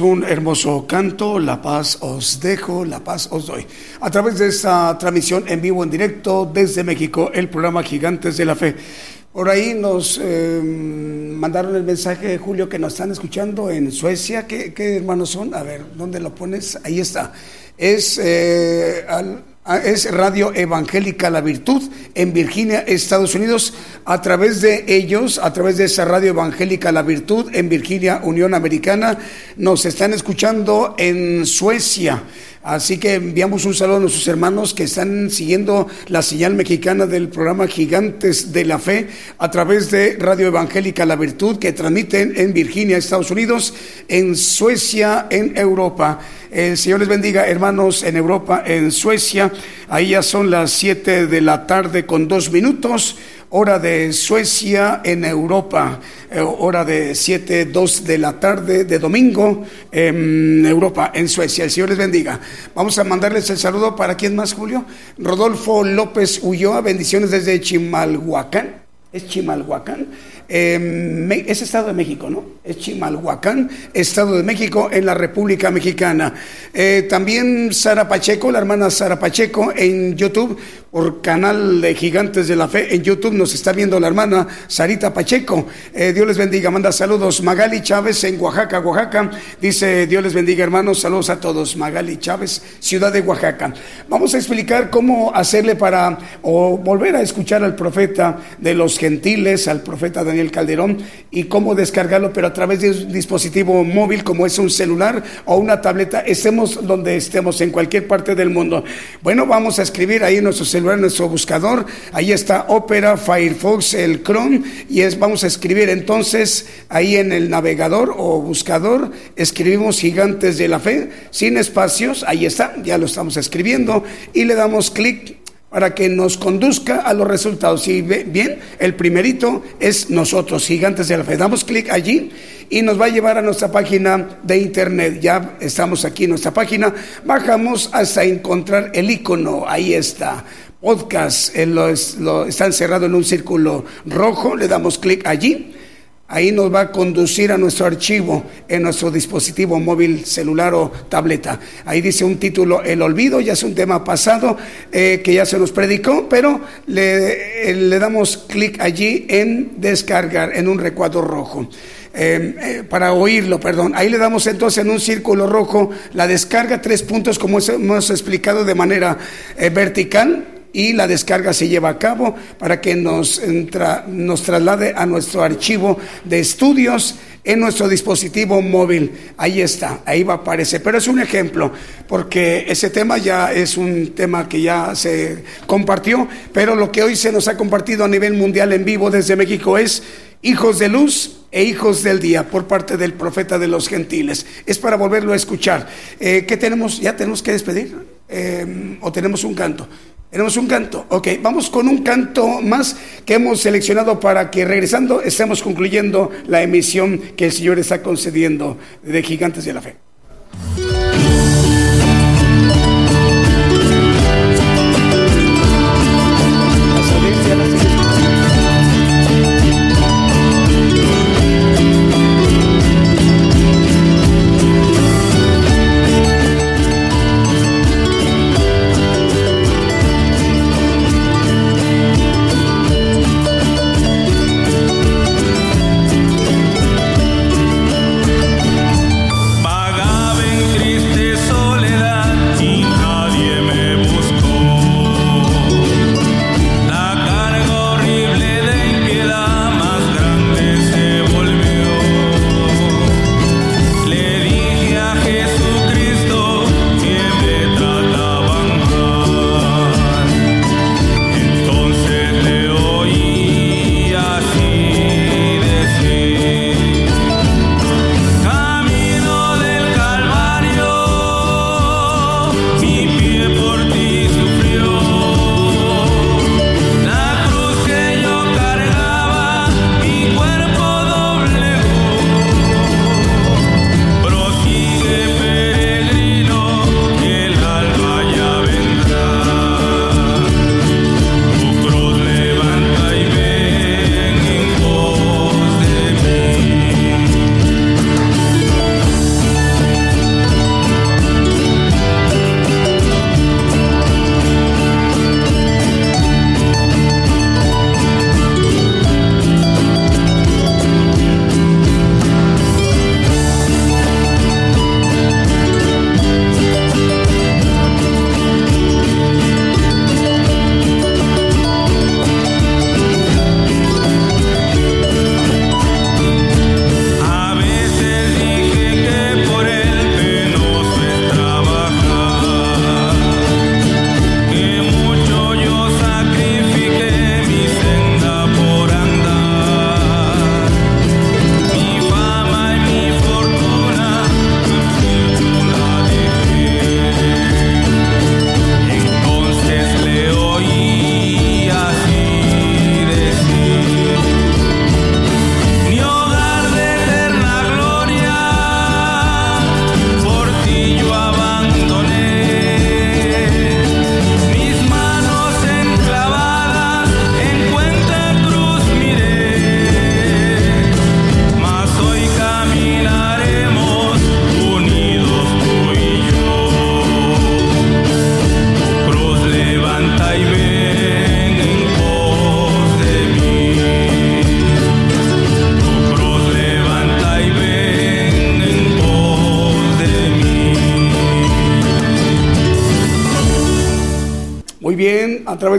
un hermoso canto, La paz os dejo, la paz os doy. A través de esta transmisión en vivo, en directo desde México, el programa Gigantes de la Fe. Por ahí nos eh, mandaron el mensaje, Julio, que nos están escuchando en Suecia. ¿Qué, hermanos son? A ver, ¿dónde lo pones? Ahí está. Es eh, Ah, es Radio Evangélica La Virtud en Virginia, Estados Unidos. A través de ellos, a través de esa Radio Evangélica La Virtud en Virginia, Unión Americana, nos están escuchando en Suecia. Así que enviamos un saludo a nuestros hermanos que están siguiendo la señal mexicana del programa Gigantes de la Fe a través de Radio Evangélica La Virtud que transmiten en Virginia, Estados Unidos, en Suecia, en Europa. El Señor les bendiga, hermanos, en Europa, en Suecia. Ahí ya son las siete de la tarde con dos minutos hora de Suecia en Europa, eh, hora de 7, 2 de la tarde de domingo en Europa, en Suecia. El Señor les bendiga. Vamos a mandarles el saludo para quién más, Julio. Rodolfo López Ulloa, bendiciones desde Chimalhuacán. ¿Es Chimalhuacán? eh, es Estado de México, ¿no? Es Chimalhuacán, Estado de México, en la República Mexicana. Eh, también Sara Pacheco, la hermana Sara Pacheco, en YouTube, por canal de Gigantes de la Fe, en YouTube nos está viendo la hermana Sarita Pacheco. Eh, Dios les bendiga, manda saludos. Magali Chávez en Oaxaca, Oaxaca, dice Dios les bendiga, hermanos, saludos a todos. Magali Chávez, ciudad de Oaxaca. Vamos a explicar cómo hacerle para, o volver a escuchar al profeta de los gentiles, al profeta de el Calderón y cómo descargarlo, pero través de un dispositivo móvil como es un celular o una tableta, estemos donde estemos, en cualquier parte del mundo. Bueno, vamos a escribir ahí nuestro celular, nuestro buscador, ahí está Opera, Firefox, el Chrome, y es, vamos a escribir entonces ahí en el navegador o buscador, escribimos Gigantes de la Fe, sin espacios, ahí está, ya lo estamos escribiendo, y le damos clic para que nos conduzca a los resultados. Y bien, el primerito es nosotros, gigantes de la fe. Damos clic allí y nos va a llevar a nuestra página de internet. Ya estamos aquí en nuestra página. Bajamos hasta encontrar el icono. Ahí está. Podcast. Eh, lo, está encerrado en un círculo rojo. Le damos clic allí Ahí nos va a conducir a nuestro archivo en nuestro dispositivo móvil, celular o tableta. Ahí dice un título, El olvido, ya es un tema pasado eh, que ya se nos predicó, pero le, eh, le damos clic allí en descargar, en un recuadro rojo. Eh, para oírlo, perdón. Ahí le damos entonces en un círculo rojo la descarga, tres puntos como hemos explicado de manera vertical y la descarga se lleva a cabo para que nos, entra, nos traslade a nuestro archivo de estudios en nuestro dispositivo móvil. Ahí está, ahí va a aparecer. Pero es un ejemplo, porque ese tema ya es un tema que ya se compartió, pero lo que hoy se nos ha compartido a nivel mundial en vivo desde México es hijos de luz e hijos del día por parte del profeta de los gentiles. Es para volverlo a escuchar. Eh, ¿Qué tenemos? ¿Ya tenemos que despedir? Eh, ¿O tenemos un canto? Tenemos un canto. Ok, vamos con un canto más que hemos seleccionado para que regresando estemos concluyendo la emisión que el Señor está concediendo de Gigantes de la Fe.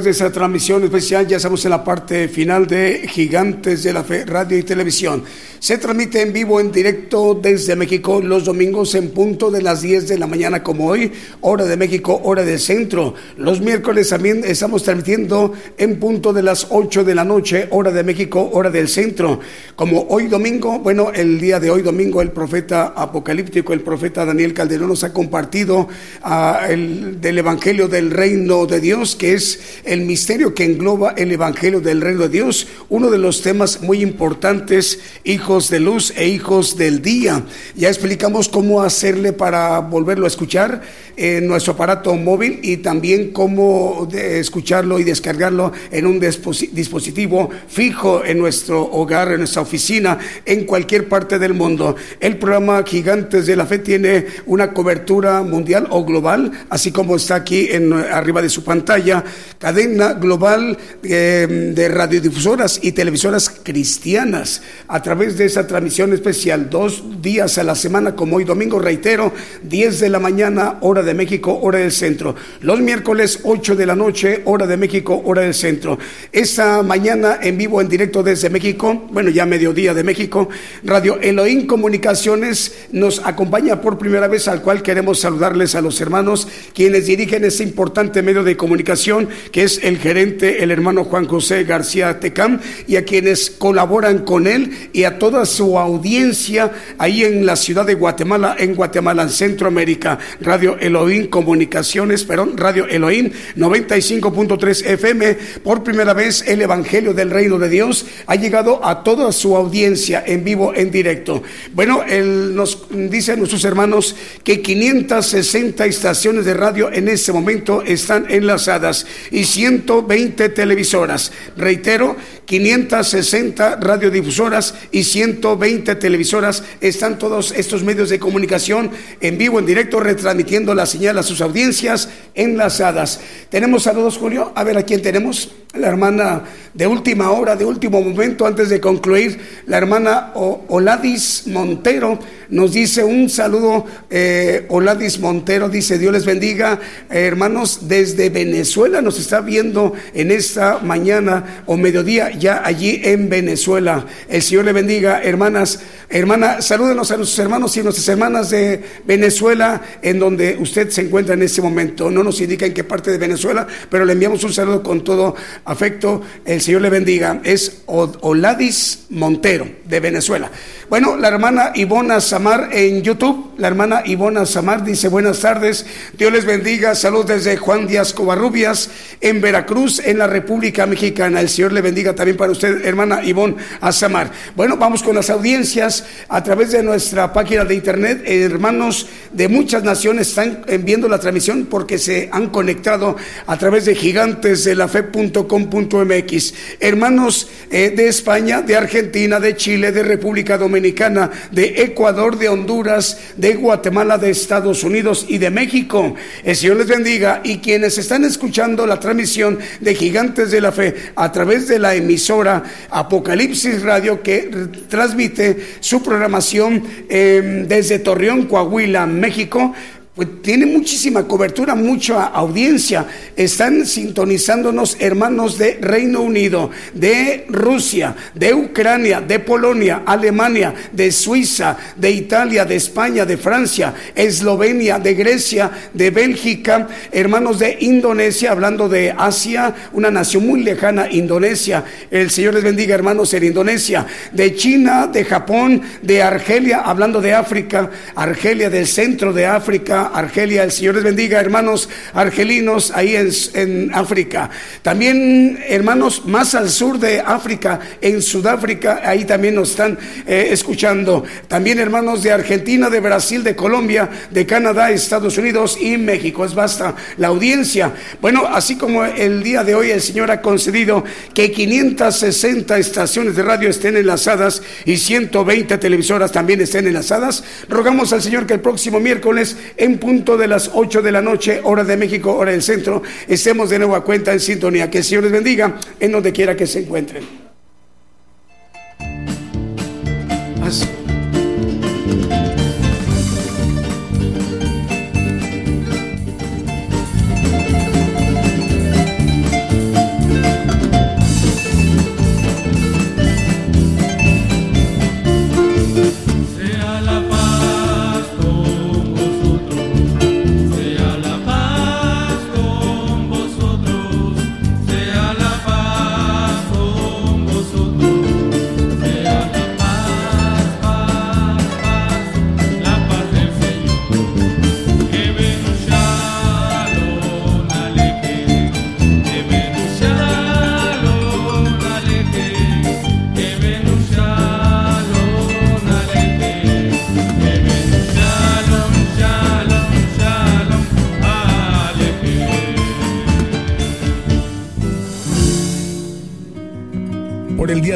De transmisión especial ya estamos en la parte final de Gigantes de la Fe, Radio y Televisión. Se transmite en vivo, en directo desde México los domingos en punto de las 10 de la mañana como hoy, hora de México, hora del centro. Los miércoles también estamos transmitiendo en punto de las 8 de la noche, hora de México, hora del centro. Como hoy domingo, bueno, el día de hoy domingo el profeta apocalíptico, el profeta Daniel Calderón nos ha compartido uh, el, del Evangelio del Reino de Dios, que es el misterio que engloba el Evangelio del Reino de Dios, uno de los temas muy importantes, hijos de luz e hijos del día. Ya explicamos cómo hacerle para volverlo a escuchar en nuestro aparato móvil y también cómo escucharlo y descargarlo en un dispositivo fijo en nuestro hogar, en nuestra oficina, en cualquier parte del mundo. El programa Gigantes de la Fe tiene una cobertura mundial o global, así como está aquí en, arriba de su pantalla, cadena global eh, de radiodifusoras y televisoras cristianas a través de esa transmisión especial, dos días a la semana, como hoy domingo, reitero, 10 de la mañana, hora de México, hora del centro. Los miércoles, 8 de la noche, hora de México, hora del centro. Esta mañana en vivo, en directo desde México, bueno, ya mediodía de México, Radio Elohim Comunicaciones nos acompaña por primera vez, al cual queremos saludarles a los hermanos quienes dirigen este importante medio de comunicación, que es el gerente, el hermano Juan José García Tecam, y a quienes colaboran con él y a toda su audiencia ahí en la ciudad de Guatemala, en Guatemala, en Centroamérica. Radio Elohim Comunicaciones, perdón, Radio Elohim 95.3 FM. Por primera vez el Evangelio del Reino de Dios ha llegado a toda su audiencia en vivo, en directo. Bueno, él nos dice a nuestros hermanos que 560 estaciones de radio en este momento están enlazadas y 120 televisoras. Reitero, 560 radiodifusoras y 120 televisoras están todos estos medios de comunicación en vivo, en directo, retransmitiendo la señal a sus audiencias enlazadas. ¿Tenemos saludos, Julio? A ver, ¿a quién tenemos? La hermana de última hora, de último momento, antes de concluir, la hermana Oladis Montero nos dice un saludo, eh, Oladis Montero dice, Dios les bendiga, hermanos, desde Venezuela nos está viendo en esta mañana o mediodía ya allí en Venezuela. El Señor le bendiga, hermanas, hermana, salúdenos a nuestros hermanos y nuestras hermanas de Venezuela, en donde usted se encuentra en este momento. No nos indica en qué parte de Venezuela, pero le enviamos un saludo con todo afecto. El Señor le bendiga. Es Oladis Montero, de Venezuela. Bueno, la hermana Ivona Samar en YouTube, la hermana Ivona Samar dice buenas tardes, Dios les bendiga, salud desde Juan Díaz Covarrubias en Veracruz, en la República Mexicana. El Señor le bendiga también para usted, hermana Ivona Samar. Bueno, vamos con las audiencias a través de nuestra página de internet. Hermanos de muchas naciones están viendo la transmisión porque se han conectado a través de gigantesdelafe.com.mx. Hermanos eh, de España, de Argentina, de Chile, de República Dominicana, de Ecuador, de Honduras, de Guatemala, de Estados Unidos y de México. El Señor les bendiga y quienes están escuchando la transmisión de Gigantes de la Fe a través de la emisora Apocalipsis Radio que transmite su programación eh, desde Torreón, Coahuila, México pues tiene muchísima cobertura, mucha audiencia. Están sintonizándonos hermanos de Reino Unido, de Rusia, de Ucrania, de Polonia, Alemania, de Suiza, de Italia, de España, de Francia, Eslovenia, de Grecia, de Bélgica, hermanos de Indonesia, hablando de Asia, una nación muy lejana, Indonesia. El Señor les bendiga, hermanos en Indonesia, de China, de Japón, de Argelia, hablando de África, Argelia del centro de África, Argelia. El Señor les bendiga, hermanos argelinos ahí en, África. También, hermanos, más al sur de África, en Sudáfrica, ahí también nos están eh, escuchando. También, hermanos de Argentina, de Brasil, de Colombia, de Canadá, Estados Unidos y México. Es basta la audiencia. Bueno, así como el día de hoy el Señor ha concedido que 560 estaciones de radio estén enlazadas y 120 televisoras también estén enlazadas, rogamos al Señor que el próximo miércoles en punto de las 8 de la noche, hora de México, hora del centro, estemos de nuevo a cuenta en sintonía. Que el Señor les bendiga en donde quiera que se encuentren.